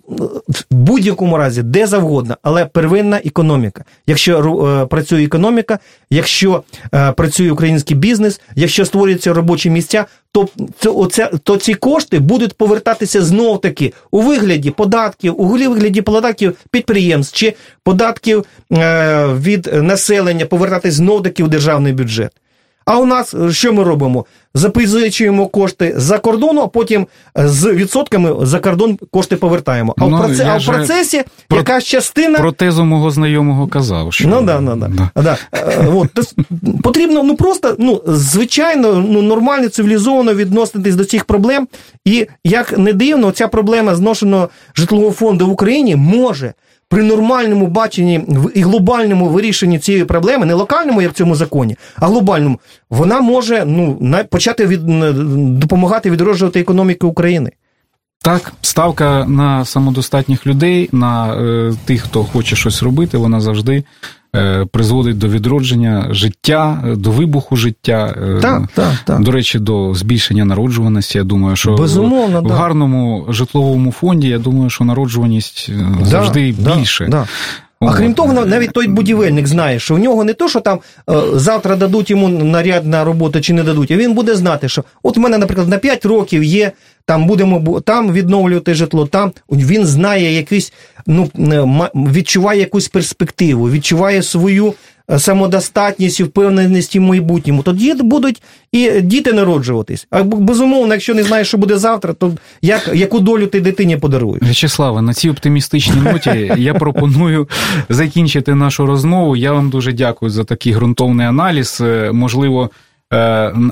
в будь-якому разі, де завгодно, але первинна економіка. Якщо е, працює економіка, якщо е, працює український бізнес, якщо створюються робочі місця, то це, оце, то ці кошти будуть повертатися знов таки у вигляді податків, у вигляді податків підприємств чи податків е, від населення повертатись знов таки у державний бюджет. А у нас що ми робимо? Запозичуємо кошти за кордону, а потім е, з відсотками за кордон кошти повертаємо. А, Ну, в, проце, я а в процесі про- якась частина. Про тезу мого знайомого казав, що Ну да, да, да. да. Е, От, потрібно ну просто ну звичайно, ну нормально, цивілізовано відноситись до цих проблем. І як не дивно, ця проблема зношеного житлового фонду в Україні може. При нормальному баченні і глобальному вирішенні цієї проблеми, не локальному, як в цьому законі, а глобальному, вона може ну почати від допомагати відроджувати економіку України. Так, ставка на самодостатніх людей, на е, тих, хто хоче щось робити, вона завжди е, призводить до відродження життя, до вибуху життя. е, Так, так, так. До речі, до збільшення народжуваності. Я думаю, що Безумовно, в да. гарному житловому фонді, я думаю, що народжуваність е, завжди да, більше. Да. А крім того, навіть той будівельник знає, що в нього не то, що там е, завтра дадуть йому наряд на роботу чи не дадуть, а він буде знати, що от в мене, наприклад, на 5 років є, там будемо бу- там відновлювати житло, там він знає якийсь, ну відчуває якусь перспективу, відчуває свою е, самодостатність і впевненість в майбутньому. Тоді будуть і діти народжуватись. А безумовно, якщо не знаєш, що буде завтра, то як, яку долю ти дитині подаруєш? В'ячеславе, на цій оптимістичній ноті я пропоную закінчити нашу розмову. Я вам дуже дякую за такий ґрунтовний аналіз. Е, Можливо,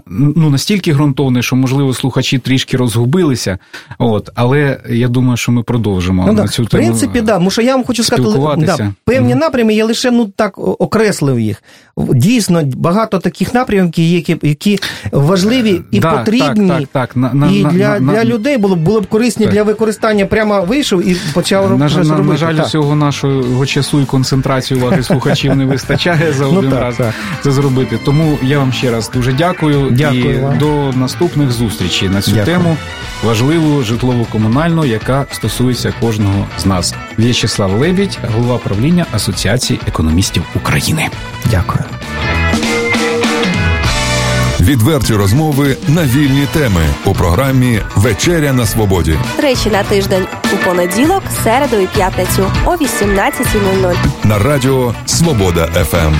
ну настільки ґрунтовний, що можливо слухачі трішки розгубилися. От, але я думаю, що ми продовжимо Ну, на цю В принципі, да. Тому що я вам хочу сказати, да, певні напрями я лише ну так окреслив їх. Дійсно, багато таких напрямків, які, які важливі і Да, потрібні. Так, так, так. На, і на, для, на, для людей було б було б корисні Так. для використання. Прямо вийшов і почав На, робити. на жаль, Так. усього нашого часу і концентрації уваги слухачів не вистачає за Ну, один раз це зробити. Тому я вам ще раз дуже дякую. Дякую і вам. до наступних зустрічей на цю Дякую. тему важливу житлово-комунальну, яка стосується кожного з нас. В'ячеслав Лебідь, голова правління Асоціації економістів України. Дякую. Відверті розмови на вільні теми у програмі Вечеря на свободі. Тричі на тиждень у понеділок, середу і п'ятницю о 18.00. на радіо Свобода ФМ.